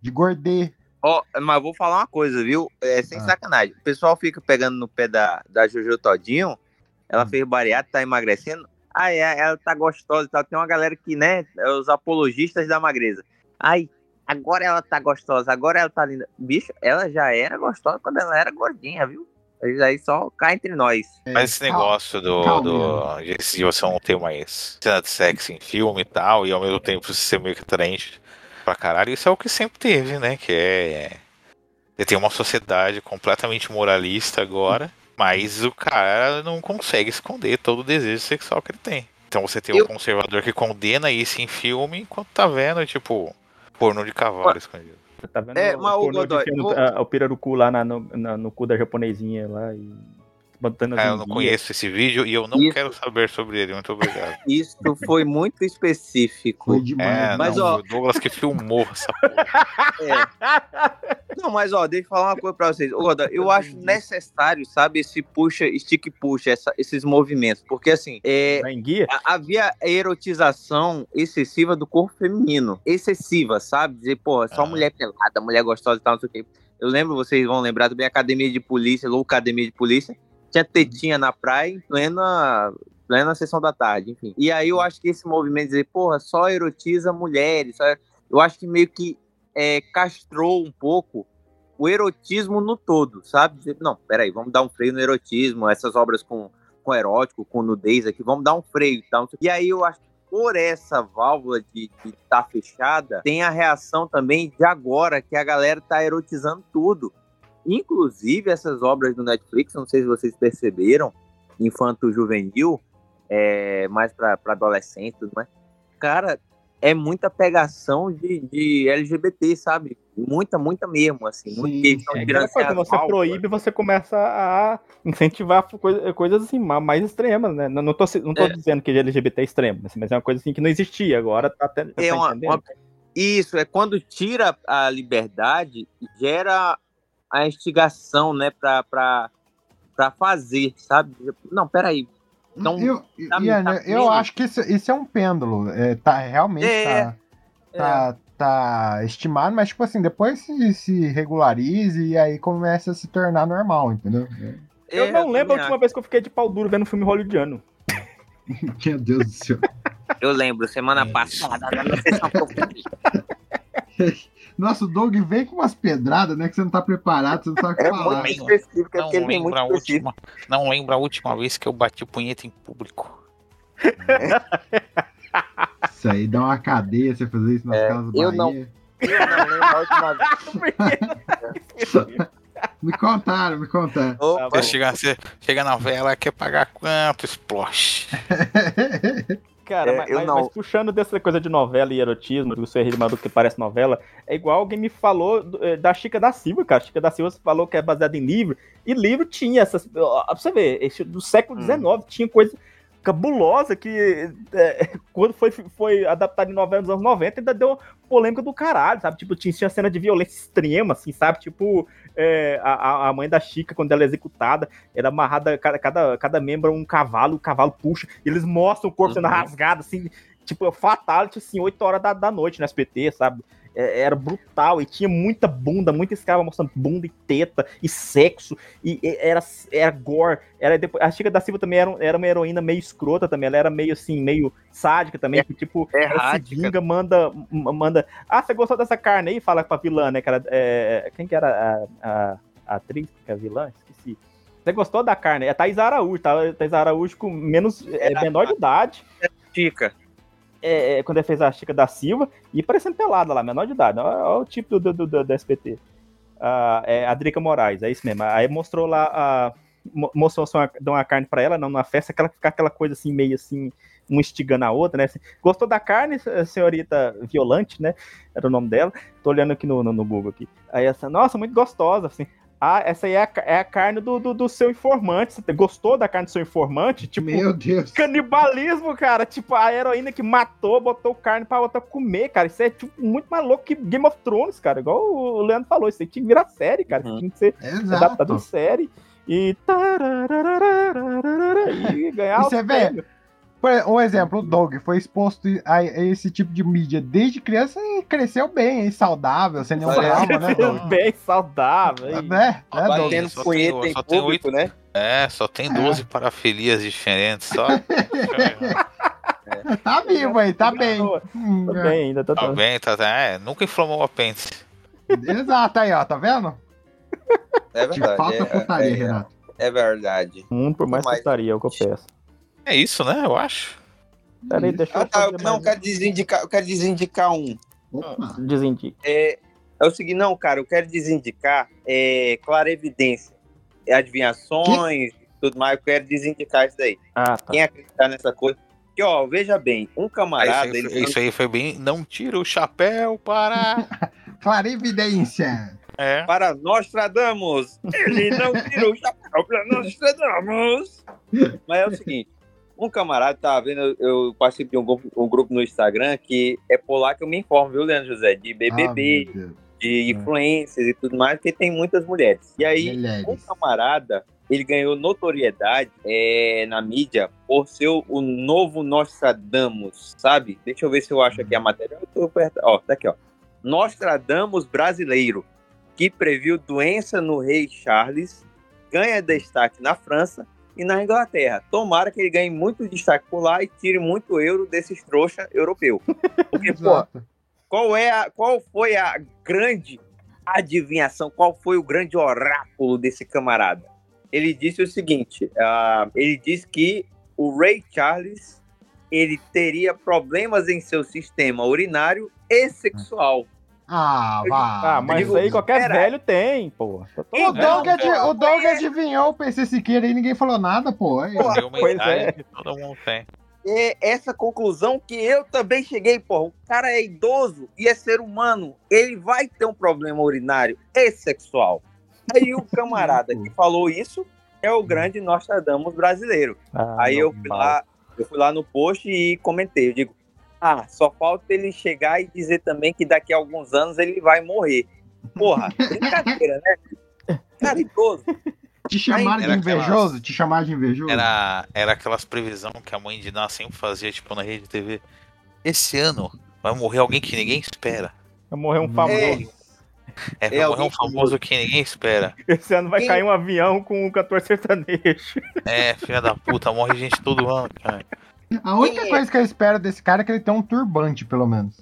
de gordê. Ó, mas vou falar uma coisa, viu? É Ah. sem sacanagem. O pessoal fica pegando no pé da, da Jojo Todinho. Ela Hum. fez bariátrica, tá emagrecendo. Ai, é, ela tá gostosa e tal. Tem uma galera que, né, é os apologistas da magreza. Ai, agora ela tá gostosa, agora ela tá linda. Bicho, ela já era gostosa quando ela era gordinha, viu? Aí só cá entre nós. Mas esse negócio do, calma. do de, de você não ter mais cena de sexo em filme e tal, e ao mesmo tempo você ser meio que atraente pra caralho, isso é o que sempre teve, né? Que é. Você tem uma sociedade completamente moralista agora, mas o cara não consegue esconder todo o desejo sexual que ele tem. Então você tem um conservador que condena isso em filme, enquanto tá vendo, tipo, porno de cavalo escondido. Tá vendo É, o mas, pornô Godoy, a- o pirarucu lá na- no, na- no cu da japonesinha lá e Ah, eu não conheço esse vídeo e eu não quero saber sobre ele, muito obrigado. <laughs> Isso foi muito específico. Foi demais. É, Mas, não, ó- o Douglas que filmou essa porra. <laughs> Não, mas ó, deixa eu falar uma coisa pra vocês. Ô, Godoy, eu acho necessário, sabe, esse puxa, stick puxa, essa- esses movimentos. Porque assim, é, a- havia erotização excessiva do corpo feminino. Excessiva, sabe? Dizer, pô, é só mulher pelada, mulher gostosa e tal, não sei o quê. Eu lembro, vocês vão lembrar também, academia de polícia, louca academia de polícia. Tinha tetinha na praia em plena, plena sessão da tarde, enfim. E aí eu acho que esse movimento de dizer, porra, só erotiza mulheres, só... eu acho que meio que é, castrou um pouco o erotismo no todo, sabe? Não, peraí, vamos dar um freio no erotismo, essas obras com, com erótico, com nudez aqui, vamos dar um freio e tal. E aí eu acho que por essa válvula de estar fechada, tem a reação também de agora, que a galera tá erotizando tudo. Inclusive essas obras do Netflix, não sei se vocês perceberam, infanto-juvenil, é, mais para adolescente e tudo mais. Cara, é muita pegação de, de LGBT, sabe? Muita, muita mesmo, assim. Muita questão É de aquela coisa, você proíbe, você começa a incentivar coisa- coisas assim, ma- mais extremas, né? Não, não tô, não tô É. dizendo que LGBT é extremo, mas é uma coisa assim que não existia, agora tá até. É tá uma- entendendo? uma- Isso, é quando tira a liberdade, gera a instigação, né, pra, pra, pra fazer, sabe? Não, peraí. Então, eu, tá- Ian, tá eu acho que isso, isso é um pêndulo. É, tá, realmente É, tá, tá, tá estimado, mas tipo assim, depois se, se regularize e aí começa a se tornar normal, entendeu? Eu É, não lembro a última vez que eu fiquei de pau duro vendo um filme hollywoodiano. <laughs> Meu Deus do céu. eu lembro, semana passada, na sessão que eu fui. Nossa, o Doug vem com umas pedradas, né? Que você não tá preparado, você não sabe o que É falar. muito específico, é Não muito lembro, a última, não lembro a última vez que eu bati punheta em público. Isso aí dá uma cadeia você fazer isso nas É, casas eu não- Bahia. Eu não lembro a última vez. <laughs> Me contaram, me contaram. Você chega, você chega na vela, quer pagar quanto? Exploche. <laughs> Cara, É, mas, eu mas- puxando dessa coisa de novela e erotismo, do seu ritmo que parece novela, é igual alguém me falou eh, da Chica da Silva, cara. Chica da Silva falou que é baseada em livro, e livro tinha essas. Pra você ver, esse do século XIX tinha coisa cabulosa que eh, <laughs> quando foi, foi adaptado em novela nos anos 90 ainda deu polêmica do caralho, sabe? Tipo, tinha, tinha cena de violência extrema, assim, sabe? Tipo, eh, a, a- mãe da Chica, quando ela é executada, era amarrada, cada, cada, cada membro um cavalo, o cavalo puxa, e eles mostram o corpo sendo Uhum. rasgado, assim, tipo, fatality, assim, 8 horas da, da noite no SBT, sabe? É- era brutal e tinha muita bunda, muita escrava mostrando bunda e teta e sexo e, e era, era gore. Era depois, a Chica da Silva também era, era uma heroína meio escrota também, ela era meio assim, meio sádica também, que tipo, ela se vinga, manda, manda. Ah, você gostou dessa carne aí? Fala pra vilã, né? Era, é, quem que era a, a- a atriz que é a vilã? Esqueci. Você gostou da carne? É a Thais Araújo, tá? Thais Araújo com menos. É, menor de idade. Chica. É, é, quando ele fez a Chica da Silva e parecendo pelada lá, menor de idade. Olha, o tipo do, do, do, do SPT. Ah, é a Drica Moraes, é isso mesmo. Aí mostrou lá a. mo- Mostrou só uma, deu uma carne pra ela, não, numa festa, aquela, ficar aquela coisa assim, meio assim, um instigando a outra, né? Assim, Gostou da carne, se- senhorita Violante, né? Era o nome dela. Tô olhando aqui no, no, no Google aqui. Aí essa, nossa, muito gostosa, assim. Ah, essa aí é a, é a carne do, do, do seu informante. Você gostou da carne do seu informante? Tipo, Meu Deus. canibalismo, cara. Tipo, a heroína que matou, botou carne pra outra comer, cara. Isso é tipo, muito mais louco que Game of Thrones, cara. Igual o Leandro falou, isso aí tinha que virar série, cara. Isso tinha que ser adaptado em Exato. série. E. E ganhar o você vê, por exemplo, um exemplo, o Doug foi exposto a esse tipo de mídia desde criança e cresceu bem, hein, saudável, sem nenhum trauma, né, Doug? bem saudável. É, né, né, Doug? Batendo Só punheta tem- em só público, oito- né? É, só tem 12 parafilias diferentes, só. <laughs> Tá vivo aí, tá bem. Hum, Tá é. bem, ainda tá, Tá tá. bem, tá, é, nunca inflamou o apêndice. Exato, aí, ó, tá vendo? É Te verdade. falta é, putaria, é, Renato. é verdade. Um por mais Mas- putaria, é o que eu peço. É isso, né? Eu acho. Peraí, deixa eu Ah, tá. Não, eu quero desindicar, eu quero desindicar um. Opa. um. Desindique. É, é o seguinte, não, cara, eu quero desindicar é, clarevidência. É, adivinhações e tudo mais, eu quero desindicar isso daí. Ah, tá. Quem acreditar nessa coisa. Que, ó, veja bem, um Ah, camarada. isso, aí, ele foi- isso aí foi bem. Não tira o chapéu para. <laughs> Clarividência. É. Para Nostradamus! Ele não tirou o chapéu para Nostradamus! <laughs> Mas é o seguinte: um camarada tava vendo, eu, participo de um grupo, um grupo no Instagram que é por lá que eu me informo, viu, Leandro José? De BBB, Ah, de influências e tudo mais, porque tem muitas mulheres. E aí, Mulheres. um camarada, ele ganhou notoriedade é, na mídia por ser o, novo Nostradamus, sabe? Deixa eu ver se eu acho aqui a matéria. Eu tô perto. Ó, tá aqui, ó. Nostradamus brasileiro, que previu doença no rei Charles, ganha destaque na França e na Inglaterra. Tomara que ele ganhe muito destaque por lá e tire muito euro desses trouxa europeu. <laughs> Porque, pô, qual é a, qual foi a grande adivinhação? Qual foi o grande oráculo desse camarada? Ele disse o seguinte: ah, ele disse que o Ray Charles ele teria problemas em seu sistema urinário e sexual. Ah, vá. Ah, mas aí qualquer espera. velho tem, pô. Todo O Então, Doug, adi- o Doug adivinhou o PC Siqueira e ninguém falou nada, pô. Uma Pois idade é. que todo mundo tem. É essa conclusão que eu também cheguei, porra. O cara é idoso e é ser humano. Ele vai ter um problema urinário e sexual. Aí o <laughs> camarada que falou isso é o grande Nostradamus brasileiro. Ah, Aí eu fui lá, eu fui lá no post e comentei. Eu digo, ah, só falta ele chegar e dizer também que daqui a alguns anos ele vai morrer. Porra, <laughs> brincadeira, né? Cara idoso. Te chamaram de Era aquelas- invejoso? Te chamaram de invejoso? Era, era aquelas previsão que a mãe de Ná sempre fazia, tipo, na rede TV. Esse ano vai morrer alguém que ninguém espera. Vai morrer um É. famoso. É, vai É, morrer um famoso que ninguém espera. Esse ano vai Quem- cair um avião com um cantor sertanejo. É, filha da puta, morre gente todo ano, cara. A única Quem é? coisa que eu espero desse cara é que ele tenha um turbante, pelo menos.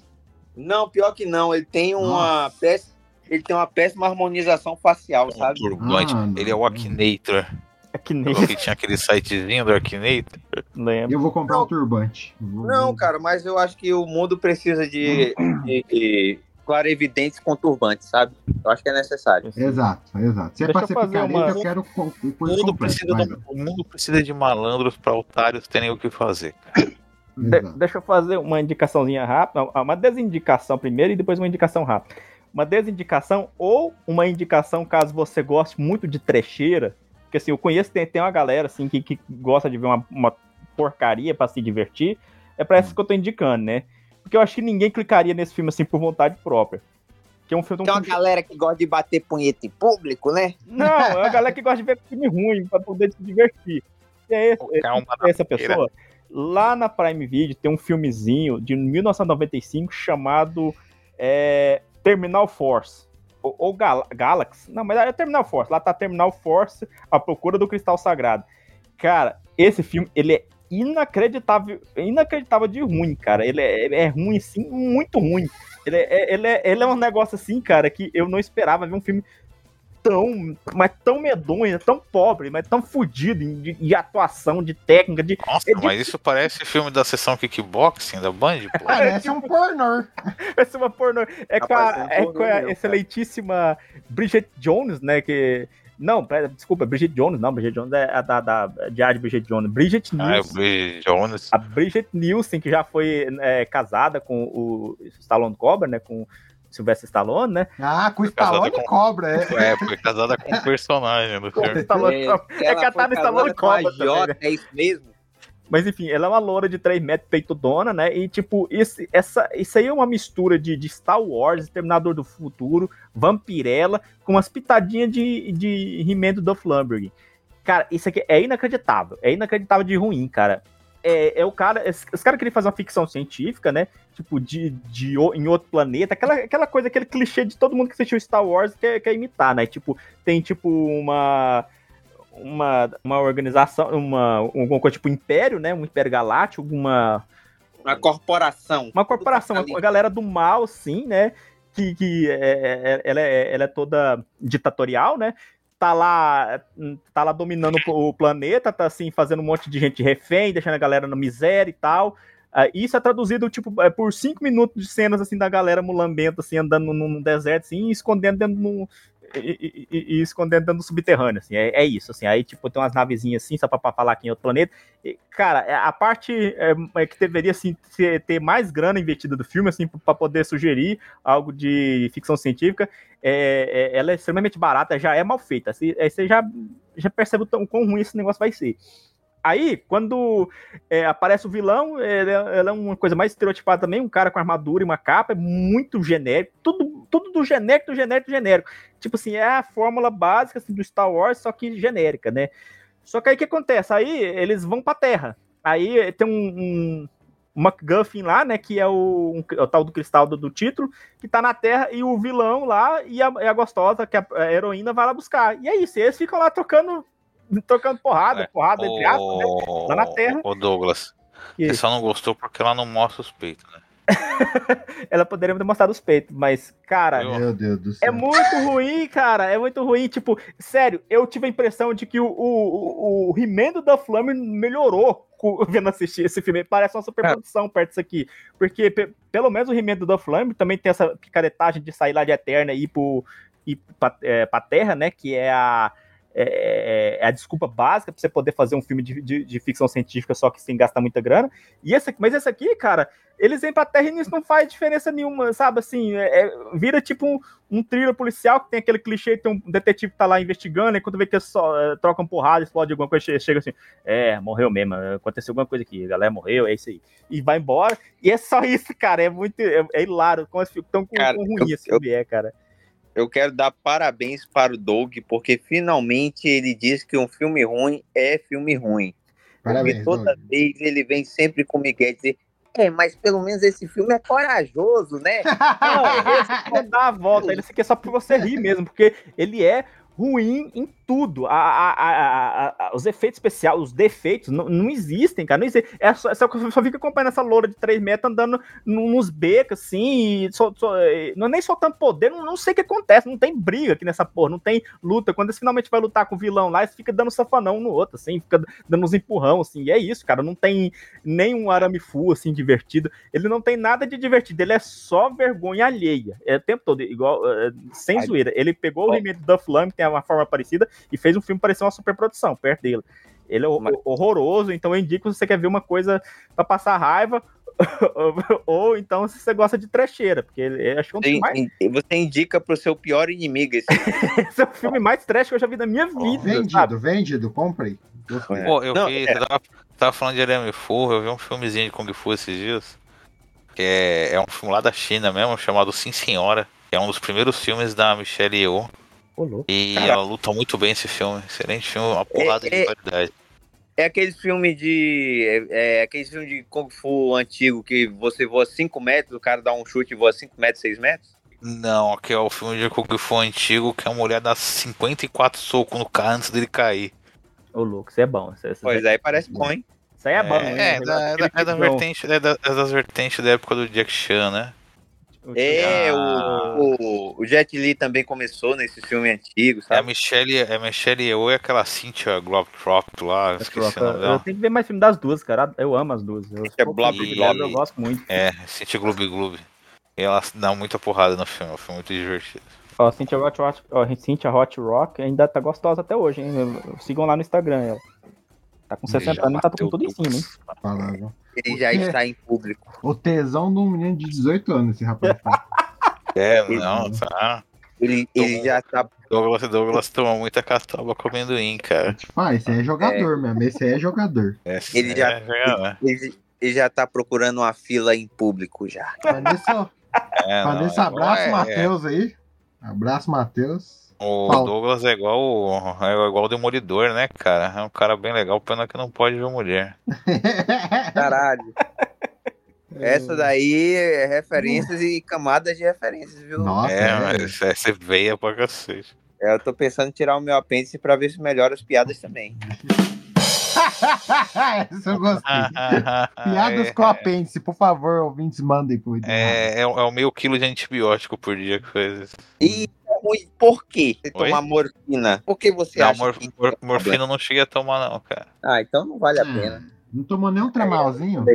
Não, pior que não. Ele tem uma péssima, ele tem uma péssima harmonização facial, Um sabe? turbante. Ah. Ele é o Akinator. É que tinha aquele sitezinho do Akinator. lembro. Eu vou comprar Não. um turbante. Vou- Não, cara, mas eu acho que o mundo precisa de, de, de clarevidentes com turbantes, sabe? Eu acho que é necessário. Exato, exato. Se é Deixa pra eu ser fazer picareta, uma- eu quero coisa mundo, completa. precisa vai. de, o mundo precisa de malandros pra otários terem o que fazer. <coughs> De- Exato. deixa eu fazer uma indicaçãozinha rápida, uma desindicação primeiro e depois uma indicação rápida. Uma desindicação ou uma indicação caso você goste muito de trecheira, porque assim, eu conheço, tem, tem uma galera assim que, que gosta de ver uma, uma porcaria pra se divertir, é pra essa que eu tô indicando, né? Porque eu acho que ninguém clicaria nesse filme assim por vontade própria. Que é um filme, um Tem uma filme galera que gosta de bater punheta em público, né? Não, é uma galera que gosta de ver filme ruim pra poder se divertir. E é esse, Calma é essa pessoa. Lá na Prime Video tem um filmezinho de 1995 chamado é, Terminal Force. Ou, ou Gal Galaxy. Não, mas é Terminal Force. Lá tá Terminal Force, a procura do cristal sagrado. Cara, esse filme, ele é inacreditável, inacreditável de ruim, cara. Ele é, é ruim, sim, muito ruim. Ele é, ele, é, ele é um negócio assim, cara, que eu não esperava ver um filme tão, mas tão medonho, tão pobre, mas tão fudido de, de atuação, de técnica, de. Nossa, é de- mas isso parece filme da sessão kickboxing da Band, pô. Parece um pornô. <laughs> Parece uma pornô. É com a, é um é com a cara. excelentíssima Bridget Jones, né? Que. Não, pera, desculpa, Bridget Jones, não, Bridget Jones é a da, da Diário de Bridget Jones. Bridget Ah, é o Nielsen. Bridget Jones. A Bridget Nielsen, que já foi é, casada com o Stallone Cobra, né? Com o Sylvester Stallone, né? Ah, com o Casada Stallone com- Cobra, é. É, foi casada com um <laughs> personagem do filme. Stallone É. É Stallone casada com a Cobra também, né? É isso mesmo? Mas enfim, ela é uma loura de 3 metros, peitudona, né? E tipo, esse, essa, isso aí é uma mistura de, de Star Wars, Exterminador do Futuro, Vampirella, com umas pitadinhas de, de He-Man do Duff. Cara, isso aqui é inacreditável. É inacreditável de ruim, cara. É, é o cara. Os caras queriam fazer uma ficção científica, né? Tipo, de, de em outro planeta. Aquela, aquela coisa, aquele clichê de todo mundo que assistiu Star Wars quer, quer imitar, né? Tipo, tem tipo uma uma, uma organização, uma, alguma coisa tipo império, né? Um império galáctico, uma, Uma corporação. uma corporação, uma, galera do mal, sim, né? Que, que é, é- ela, é, ela é toda ditatorial, né? Tá lá, tá lá dominando o planeta, tá assim, fazendo um monte de gente refém, deixando a galera na miséria e tal. Ah, isso é traduzido, tipo, é, por cinco minutos de cenas, assim, da galera mulambenta, assim, andando num, deserto, assim, escondendo dentro de um... E, e- e- escondendo dentro do subterrâneo, assim, é, é isso, assim, aí, tipo, tem umas navezinhas assim, só pra, falar aqui em outro planeta, e, cara, é, a parte é, é que deveria, assim, ter, mais grana investida do filme, assim, pra poder sugerir algo de ficção científica, é, é- ela é extremamente barata, já é mal feita, assim, aí você já, já percebe o tão- quão ruim esse negócio vai ser. Aí, quando é, aparece o vilão, ele é, ela é uma coisa mais estereotipada também, um cara com armadura e uma capa, é muito genérico, tudo, tudo do genérico, do genérico, do genérico. Tipo assim, é a fórmula básica assim, do Star Wars, só que genérica, né? Só que aí o que acontece? Aí eles vão pra Terra. Aí tem um, um, MacGuffin lá, né? Que é o, um- é o tal do cristal do, do título, que tá na Terra, e o vilão lá e a, e a gostosa, que é a, heroína, vai lá buscar. E é isso, e eles ficam lá trocando, trocando porrada, É, porrada, entre aspas, né? Lá na Terra. Ô Douglas, você só não gostou porque ela não mostra os peitos, né? <laughs> Ela poderia ter mostrado os peitos, mas, cara, Eu- Meu Deus do É céu. muito ruim, cara. É muito ruim. Tipo, sério, eu tive a impressão de que o, o, o He-Man do Duff Lumber melhorou <laughs> vendo assistir esse filme. Parece uma superprodução perto disso aqui. Porque, pe- pelo menos, o He-Man do Duff Lumber também tem essa picaretagem de sair lá de Eterna e ir, pro, ir pra, é, pra Terra, né? Que é a. É, é a desculpa básica pra você poder fazer um filme de, de, de ficção científica só que sem gastar muita grana. E esse, mas esse aqui, cara, eles vêm pra Terra e isso não faz diferença nenhuma, sabe? Assim, é- é- vira tipo um, um thriller policial que tem aquele clichê, tem um detetive que tá lá investigando, e quando vê que só é, trocam porrada, explode alguma coisa, che- chega assim, é, morreu mesmo, aconteceu alguma coisa aqui, a galera morreu, é isso aí. E vai embora, e é só isso, cara, é muito, é, é hilário, como tão com, Cara, com ruim eu- esse filme é, cara. Eu quero dar parabéns para o Doug, porque finalmente ele diz que um filme ruim é filme ruim. Parabéns, porque toda Doug. vez ele vem sempre com o Miguel dizer é, mas pelo menos esse filme é corajoso, né? <laughs> Não, esse não dá a volta, ele quer só pra você rir mesmo, porque ele é ruim em tudo. A, a- a- os efeitos especiais, os defeitos, não, não existem, cara. Não existe. É só, só, só fica acompanhando essa loura de 3 metros andando nos becos, assim, e sol- e não é nem soltando poder, não, não sei o que acontece, não tem briga aqui nessa porra, não tem luta. Quando eles finalmente vai lutar com o vilão lá, eles ficam dando safanão um no outro, assim, fica dando uns empurrão, assim, e é isso, cara. Não tem nem um arame full, assim, divertido. Ele não tem nada de divertido, ele é só vergonha alheia. É o tempo todo, igual, é, sem Ai. zoeira. Ele pegou o remake do Duff que tem uma forma parecida, e fez um filme parecer uma superprodução perto dele. Ele é ho- horroroso, então eu indico se você quer ver uma coisa pra passar raiva, <laughs> ou então se você gosta de trecheira, porque ele, acho que é um Você, filme mais, você indica pro seu pior inimigo esse <laughs> esse é o filme mais trash que eu já vi na minha vida, sabe? Vendido, vendido, comprei. Gostei. Pô, eu Não, vi, é. você tava, tava falando de arame fu, eu vi um filmezinho de Kung Fu esses dias. Que é, é um filme lá da China mesmo, chamado Sim Senhora. Que é um dos primeiros filmes da Michelle Yeoh. Ô, louco. E Caraca. ela luta muito bem esse filme. Excelente filme, uma porrada É, de é- qualidade. É aquele filme de. É, é aquele filme de Kung Fu antigo que você voa 5 metros, o cara dá um chute e voa 5 metros, 6 metros? Não, aqui é o filme de Kung Fu antigo que a mulher dá 54 socos no cara antes dele cair. Ô, louco, isso é bom. Isso, isso Pois aí parece bom, hein? Isso aí é bom, É, hein? é, da, é, da, é da vertente, é, da- é das vertentes da época do Jack Chan, né? É, Ah. o, o, o Jet Li também começou nesse filme antigo, É a sabe? Michelle, é a Michelle Yeoh e aquela Cynthia Globetrot lá, esqueci o nome Eu dela. tenho que ver mais filme das duas, cara. Eu amo as duas. Eu, É Blob E- Blob. eu gosto muito. É, Cynthia Gloob Gloob. E ela dá muita porrada no filme, é filme muito divertido. Ó, Cynthia Hot Rock, ó, Cynthia Hot Rock ainda tá gostosa até hoje, hein? Sigam lá no Instagram ela. Tá com 60 Já anos e tá com tudo em cima, hein? Falando. Ele já está em público. O tesão de um menino de 18 anos, esse rapaz. <laughs> É, não, tá. Ele, ele já tá. Douglas, Douglas toma muita catuaba com amendoim, cara. Ah, esse aí é jogador mesmo. Esse aí é jogador. Essa Ele já- é, é, né? Ele, ele já tá procurando uma fila em público já. Vanessa, É, não, Vanessa é abraço, igual- é- Matheus aí. Abraço, Matheus. O Fala. Douglas é igual, o- é igual o Demolidor, né, cara? É um cara bem legal, pena que não pode ver mulher. <laughs> Caralho. Essa daí é referências e camadas de referências, viu? Nossa, é, é. mas essa é veia pra cacete. É, Eu tô pensando em tirar o meu apêndice pra ver se melhora as piadas também. <laughs> Essa eu gostei. <laughs> Piadas é, com apêndice, por favor, ouvintes, mandem pro Eduardo. é, é, é o meio quilo de antibiótico por dia que faz isso. E ruim, por quê? Você Oi? tomar morfina? Por que você Não, acha mor- que... mor- morfina eu não cheguei a tomar, não, cara. Ah, então não vale a Hum. pena. Não tomou nem um tramalzinho?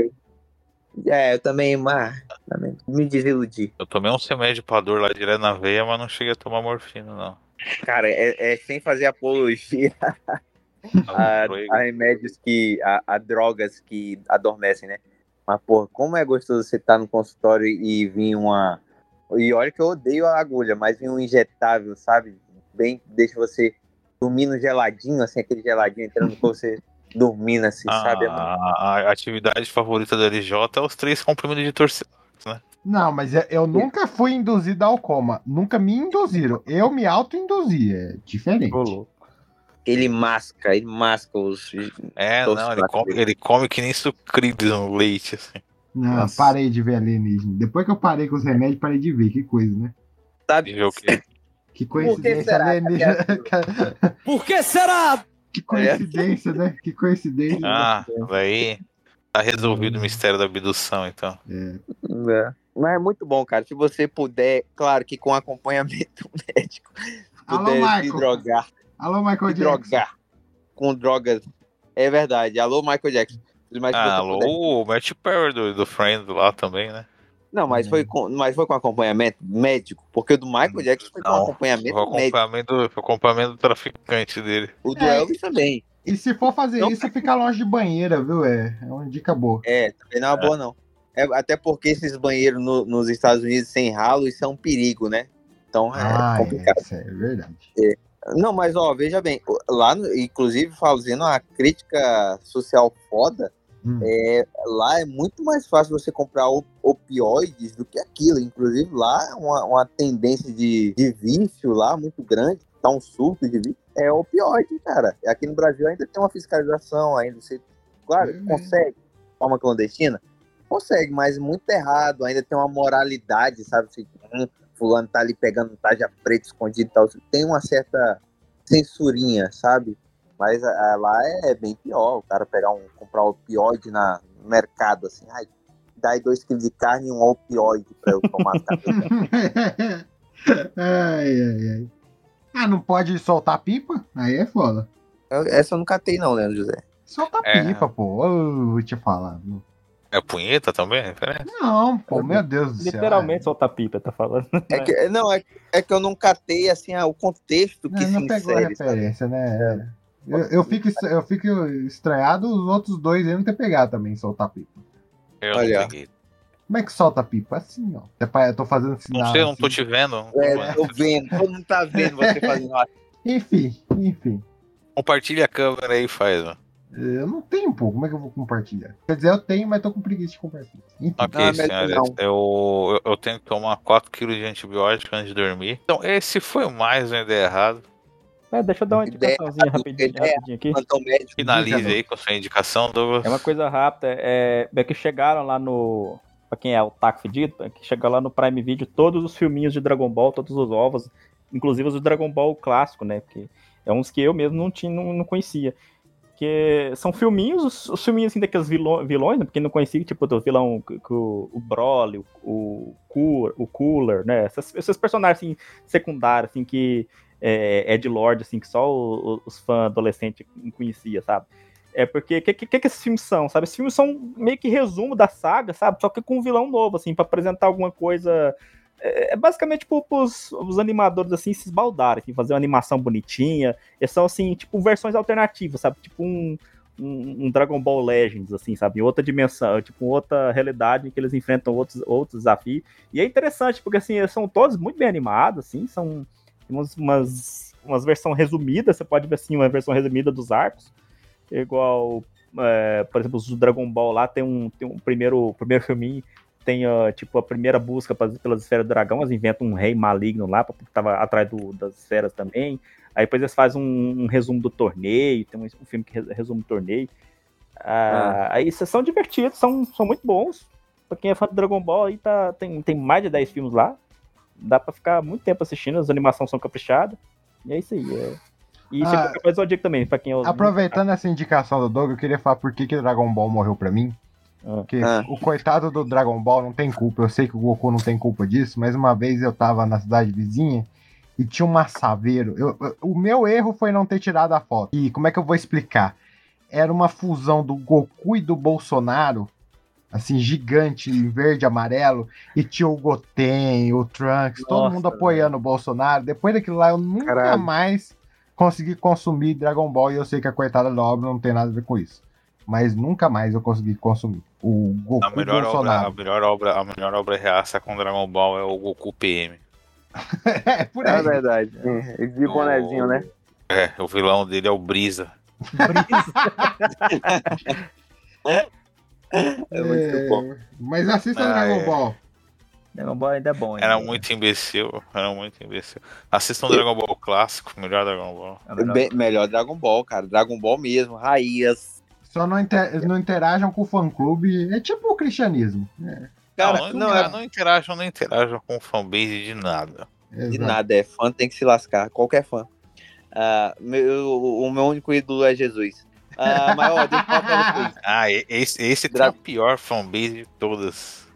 É, eu também, mas também me desiludi. Eu tomei um remédio pra dor lá direto na veia, mas não cheguei a tomar morfina, não. Cara, é, é sem fazer apologia <laughs> a, a remédios que. A, a drogas que adormecem, né? Mas, porra, como é gostoso você estar no consultório e vir uma. E olha que eu odeio a agulha, mas vir um injetável, sabe? Bem, deixa você dormindo geladinho, assim, aquele geladinho entrando com você <laughs> dormindo, assim, sabe? É muito- A, a atividade favorita do LJ é os três comprimidos de torcida. Não, mas eu- eu nunca fui induzido ao coma. Nunca me induziram. Eu me auto-induzi. É diferente. Ele masca, ele masca os. É, não, ele come, ele come que nem sucrilhos no leite, assim. Não, Nossa. parei de ver alienígena. Depois que eu parei com os remédios, parei de ver. Que coisa, né? Sabe? Ver o quê? <laughs> Que coincidência alienígena. <laughs> Por que será? que coincidência, né? Que coincidência. Ah, daí tá resolvido o mistério da abdução, então. É. Mas é muito bom, cara. Se você puder, claro que com acompanhamento <laughs> médico, Alô, puder se Michael. drogar, Alô, Michael se Jackson. drogar com drogas. É verdade. Alô, Michael Jackson. Ah, o Matt Perry do, do Friend lá também, né? Não, mas foi, com, mas foi com acompanhamento médico, porque o do Michael Jackson foi com Não, acompanhamento O médico. acompanhamento, o acompanhamento do traficante dele. O do É. Elvis também. E se for fazer Não. isso, fica longe de banheira, viu? É, é uma dica boa. É, também não é uma boa, não. É, até porque esses banheiros no- nos Estados Unidos sem ralo, isso é um perigo, né? Então é Ah, complicado. é, é verdade. Não, mas ó, veja bem, lá, no- inclusive fazendo uma crítica social foda, Hum. é, lá é muito mais fácil você comprar op- opioides do que aquilo. Inclusive lá é uma, uma tendência de, de vício lá muito grande, tá um surto de vício, é opioide, cara. Aqui no Brasil ainda tem uma fiscalização, ainda você, claro, Uhum. consegue, forma clandestina, consegue, mas muito errado, ainda tem uma moralidade, sabe? Assim, hum, fulano tá ali pegando um taja preto escondido e tal. Tem uma certa censurinha, sabe? Mas ah, lá é bem pior. O cara pegar um, comprar um opioide na, no mercado, assim, ai, dá aí dois quilos de carne e um opioide pra eu tomar. <laughs> cara. ai, ai, ai. Ah, não pode soltar pipa? Aí é foda. Eu- Essa eu nunca tenho, não, Leandro José. Solta É. pipa, pô. Eu vou te falar. É punheta também? Referência? Não, pô, meu Deus do céu. Literalmente solta pipa, tá falando. É que, não, é, é que eu não catei assim, ah, o contexto que Não, se não pegou a insere. sabe? referência, né? Eu, eu, fico, eu fico estranhado os outros dois aí não ter pegado também, soltar pipa. Eu Olha. não peguei. Como é que solta pipa? Assim, ó. Eu tô fazendo sinal. Não sei, eu não tô assim. te vendo. É, tô vendo, todo mundo tá vendo você <laughs> fazendo Enfim, enfim. Compartilha a câmera aí e faz, ó. Eu não tenho, pô. Como é que eu vou compartilhar? Quer dizer, eu tenho, mas tô com preguiça de compartilhar. Enfim. Ok, é melhor senhores. Eu, eu, eu tenho que tomar 4kg de antibiótico antes de dormir. Então, esse foi mais uma ideia errada. É, deixa eu dar uma Ideia, indicaçãozinha rapidinho, ideia. rapidinho aqui. médico. Finalize aí com a sua indicação, Douglas. É uma coisa rápida. É, é que chegaram lá no, pra quem é o taco fedido, que chega lá no Prime Video todos os filminhos de Dragon Ball, todos os ovos, inclusive os do Dragon Ball clássico, né? Porque é uns que eu mesmo não, tinha, não, não conhecia. Que são filminhos, os, os filminhos assim, daqueles vilões, vilões né? Porque não conhecia, tipo, do vilão, o, o Broly, o, o, Cooler, o Cooler, né? Essas, esses personagens assim, secundários, assim, que é, Ed Lord, assim, que só o, os fãs adolescentes conhecia, sabe? É porque o que, que, que, esses filmes são, sabe? Esses filmes são meio que resumo da saga, sabe? Só que com um vilão novo, assim, para apresentar alguma coisa. É, é basicamente tipo os, os animadores assim se esbaldarem, assim, fazer uma animação bonitinha. E são assim, tipo, versões alternativas, sabe? Tipo um, um, um, Dragon Ball Legends, assim, sabe? Em outra dimensão, tipo, outra realidade em que eles enfrentam outros, outros desafios. E é interessante, porque assim, são todos muito bem animados, assim, são umas, umas, umas versões resumidas, você pode ver assim, uma versão resumida dos arcos igual, é, por exemplo, o Dragon Ball lá tem um, tem um primeiro, primeiro filminho, tem uh, tipo a primeira busca pelas esferas do dragão, eles inventam um rei maligno lá, porque tava atrás do, das esferas também. Aí depois eles fazem um, um resumo do torneio, tem um, um filme que resume o torneio. Ah, ah. Aí são divertidos, são, são muito bons. Pra quem é fã de Dragon Ball, aí tá, tem, tem mais de 10 filmes lá. Dá pra ficar muito tempo assistindo, as animações são caprichadas. E é isso aí. É... E isso ah, é Zodíaco também, pra quem... Aproveitando essa indicação do Doug, eu queria falar por que, que Dragon Ball morreu pra mim. Ah. Porque ah. o coitado do Dragon Ball não tem culpa. Eu sei que o Goku não tem culpa disso, mas uma vez eu tava na cidade vizinha e tinha um massaveiro. Eu, eu, o meu erro foi não ter tirado a foto. E como é que eu vou explicar? Era uma fusão do Goku e do Bolsonaro, assim, gigante, em verde e amarelo, e tinha o Goten, o Trunks, Nossa, todo mundo apoiando o Bolsonaro. Depois daquilo lá, eu nunca Caralho. mais consegui consumir Dragon Ball e eu sei que a coitada da obra não tem nada a ver com isso. Mas nunca mais eu consegui consumir. O Goku a melhor Bolsonaro. Obra, a melhor obra, a melhor obra reaça com Dragon Ball é o Goku PM. <laughs> é, por aí. É verdade. É, de bonezinho, né? É, o vilão dele é o Brisa. Brisa. <laughs> é muito é, bom. Mas assista ah, Dragon é. Ball. Dragon Ball ainda é bom. Ainda. Era muito imbecil, era muito imbecil. Assistam um Dragon Ball clássico, melhor Dragon Ball. É Bem, melhor Dragon Ball, cara. Dragon Ball mesmo, raiz. Só não, inter, não interajam com o fã-clube, é tipo o cristianismo. É. Cara, não, não, não, é... não interajam, não interajam com o fanbase de nada. Exato. De nada, é fã tem que se lascar, qualquer fã. Uh, meu, o meu único ídolo é Jesus. Uh, mas, ó, deixa eu falar pra vocês. Ah, esse, esse Dra... é a pior fanbase de todas.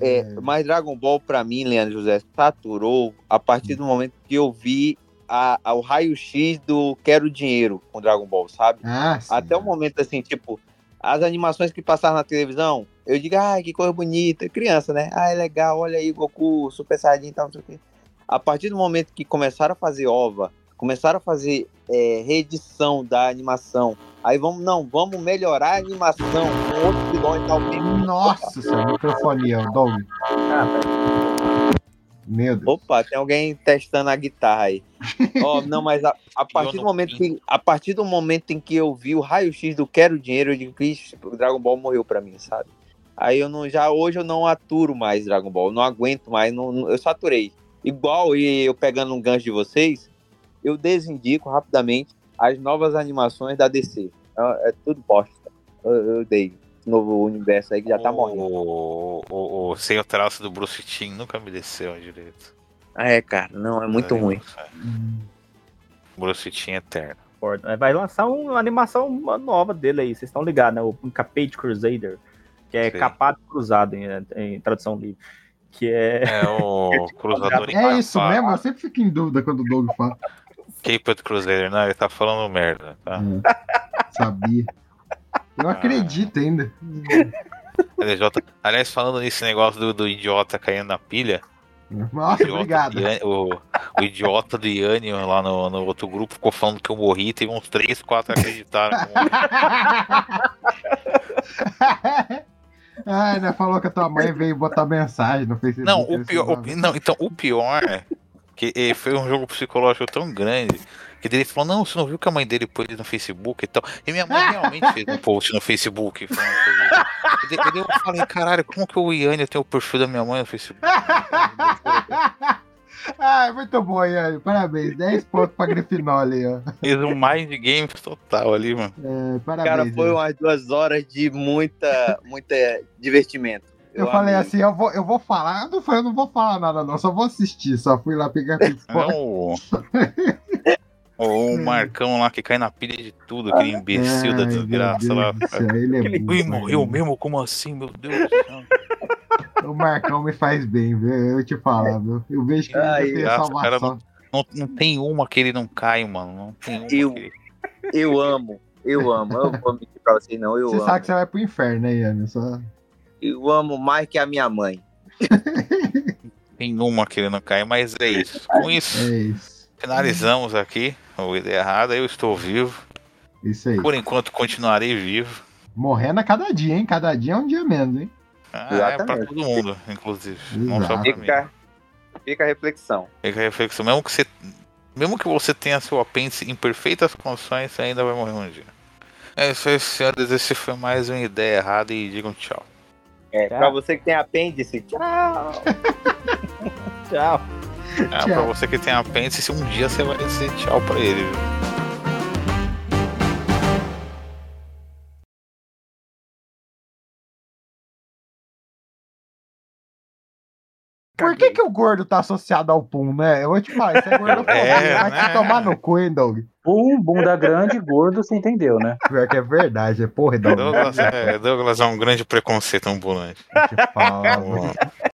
É, hum. Mas Dragon Ball, para mim, Leandro José, saturou a partir do momento que eu vi a, a, o raio-x do Quero Dinheiro com Dragon Ball, sabe? Ah, Até o momento, assim, tipo, as animações que passaram na televisão, eu digo, ah, que coisa bonita, criança, né? Ah, é legal, olha aí, Goku, Super Saiyajin e tal, não sei o quê. A partir do momento que começaram a fazer OVA, começaram a fazer é, reedição da animação, Aí vamos, não, vamos melhorar a animação com outro vilão e tal. Nossa, seu microfone, é Doug. Ah, Meu Deus. Opa, tem alguém testando a guitarra aí. <laughs> oh, não, mas a, a partir do momento que a partir do momento em que eu vi o raio-x do quero dinheiro, eu digo que o Dragon Ball morreu para mim, sabe? Aí eu não já hoje eu não aturo mais Dragon Ball, não aguento mais, não, não, eu saturei. Igual e eu pegando um gancho de vocês, eu desindico rapidamente as novas animações da DC. É, é tudo bosta. Eu, eu dei. Novo universo aí que já tá morrendo. O, o, o, sem o traço do Bruce Timm nunca me desceu direito. Ah, é, cara. Não, é muito é, ruim. É. Bruce Timm eterno. Vai lançar uma animação nova dele aí, vocês estão ligados, né? O Capade Crusader, que é Sim. capado cruzado em, em tradução livre que é. É o <laughs> cruzador É isso mesmo, eu sempre fico em dúvida quando o Doug fala. Caped Crusader, não, ele tá falando merda, tá? É, sabia. Eu ah. acredito ainda. LJ. Aliás, falando nesse negócio do, do idiota caindo na pilha. Nossa, obrigado. o, o, idiota do Yanni lá no, no outro grupo ficou falando que eu morri, teve uns 3, 4 acreditaram. <laughs> ah, ainda falou que a tua mãe veio botar mensagem no Facebook. Não, o pior, o, não, então, o pior que foi um jogo psicológico tão grande que ele falou, não, você não viu que a mãe dele pôs no Facebook e tal. E minha mãe realmente fez um post no Facebook. E daí eu falei, caralho, como que o Iane tem o perfil da minha mãe no Facebook? <laughs> Ah, muito bom, Iane. Parabéns. 10 pontos pra Grifinória ali, ó. Fez um mind games total ali, mano. É, parabéns. Cara, foi umas duas horas de muita, muita divertimento. Eu, falei assim, eu vou, eu vou falar. Eu não, falei, eu não vou falar nada, não. Só vou assistir. Só fui lá pegar <laughs> pipoca. Não. Ou o <laughs> Marcão lá que cai na pilha de tudo, aquele imbecil da Ai, meu desgraça lá. ele é morreu mesmo? Como assim, meu Deus do céu? <laughs> O Marcão me faz bem, viu? Eu te falar, viu? Eu vejo que ele Ai, tem o cara salvação. não, não, não tem uma que ele não cai, mano. Não tem uma Eu- que ele... Eu amo, eu amo. Eu não vou mentir pra vocês, não. Eu Você amo. sabe que você vai pro inferno, né, Ian? Só... Eu amo mais que a minha mãe. <laughs> Tem uma que ele não cai, mas é isso. Com isso, É isso. finalizamos aqui o Ideia Errada. Eu estou vivo. Isso aí. Por enquanto, continuarei vivo. Morrendo a cada dia, hein? Cada dia é um dia menos, hein? Ah, é pra Exatamente. todo mundo, inclusive. Não só Exato. pra mim. Fica, fica a reflexão. Fica a reflexão. Mesmo que você, mesmo que você tenha seu apêndice em perfeitas condições, você ainda vai morrer um dia. É isso aí, senhores. Esse foi mais uma ideia errada e digam tchau. É, Tchau. pra você que tem apêndice, tchau. <laughs> Tchau. Ah, Tchau. pra você que tem apêndice, um dia você vai dizer tchau pra ele. viu? Por que, que o gordo tá associado ao pum, né? Eu vou te falar, isso é gordofobia. <laughs> É, vai né? te tomar no cu, hein, Doug? Pum, bunda grande, gordo, você entendeu, né? Pior que é verdade, é porra, Doug. Douglas é, Douglas é um grande preconceito ambulante. Vamos lá.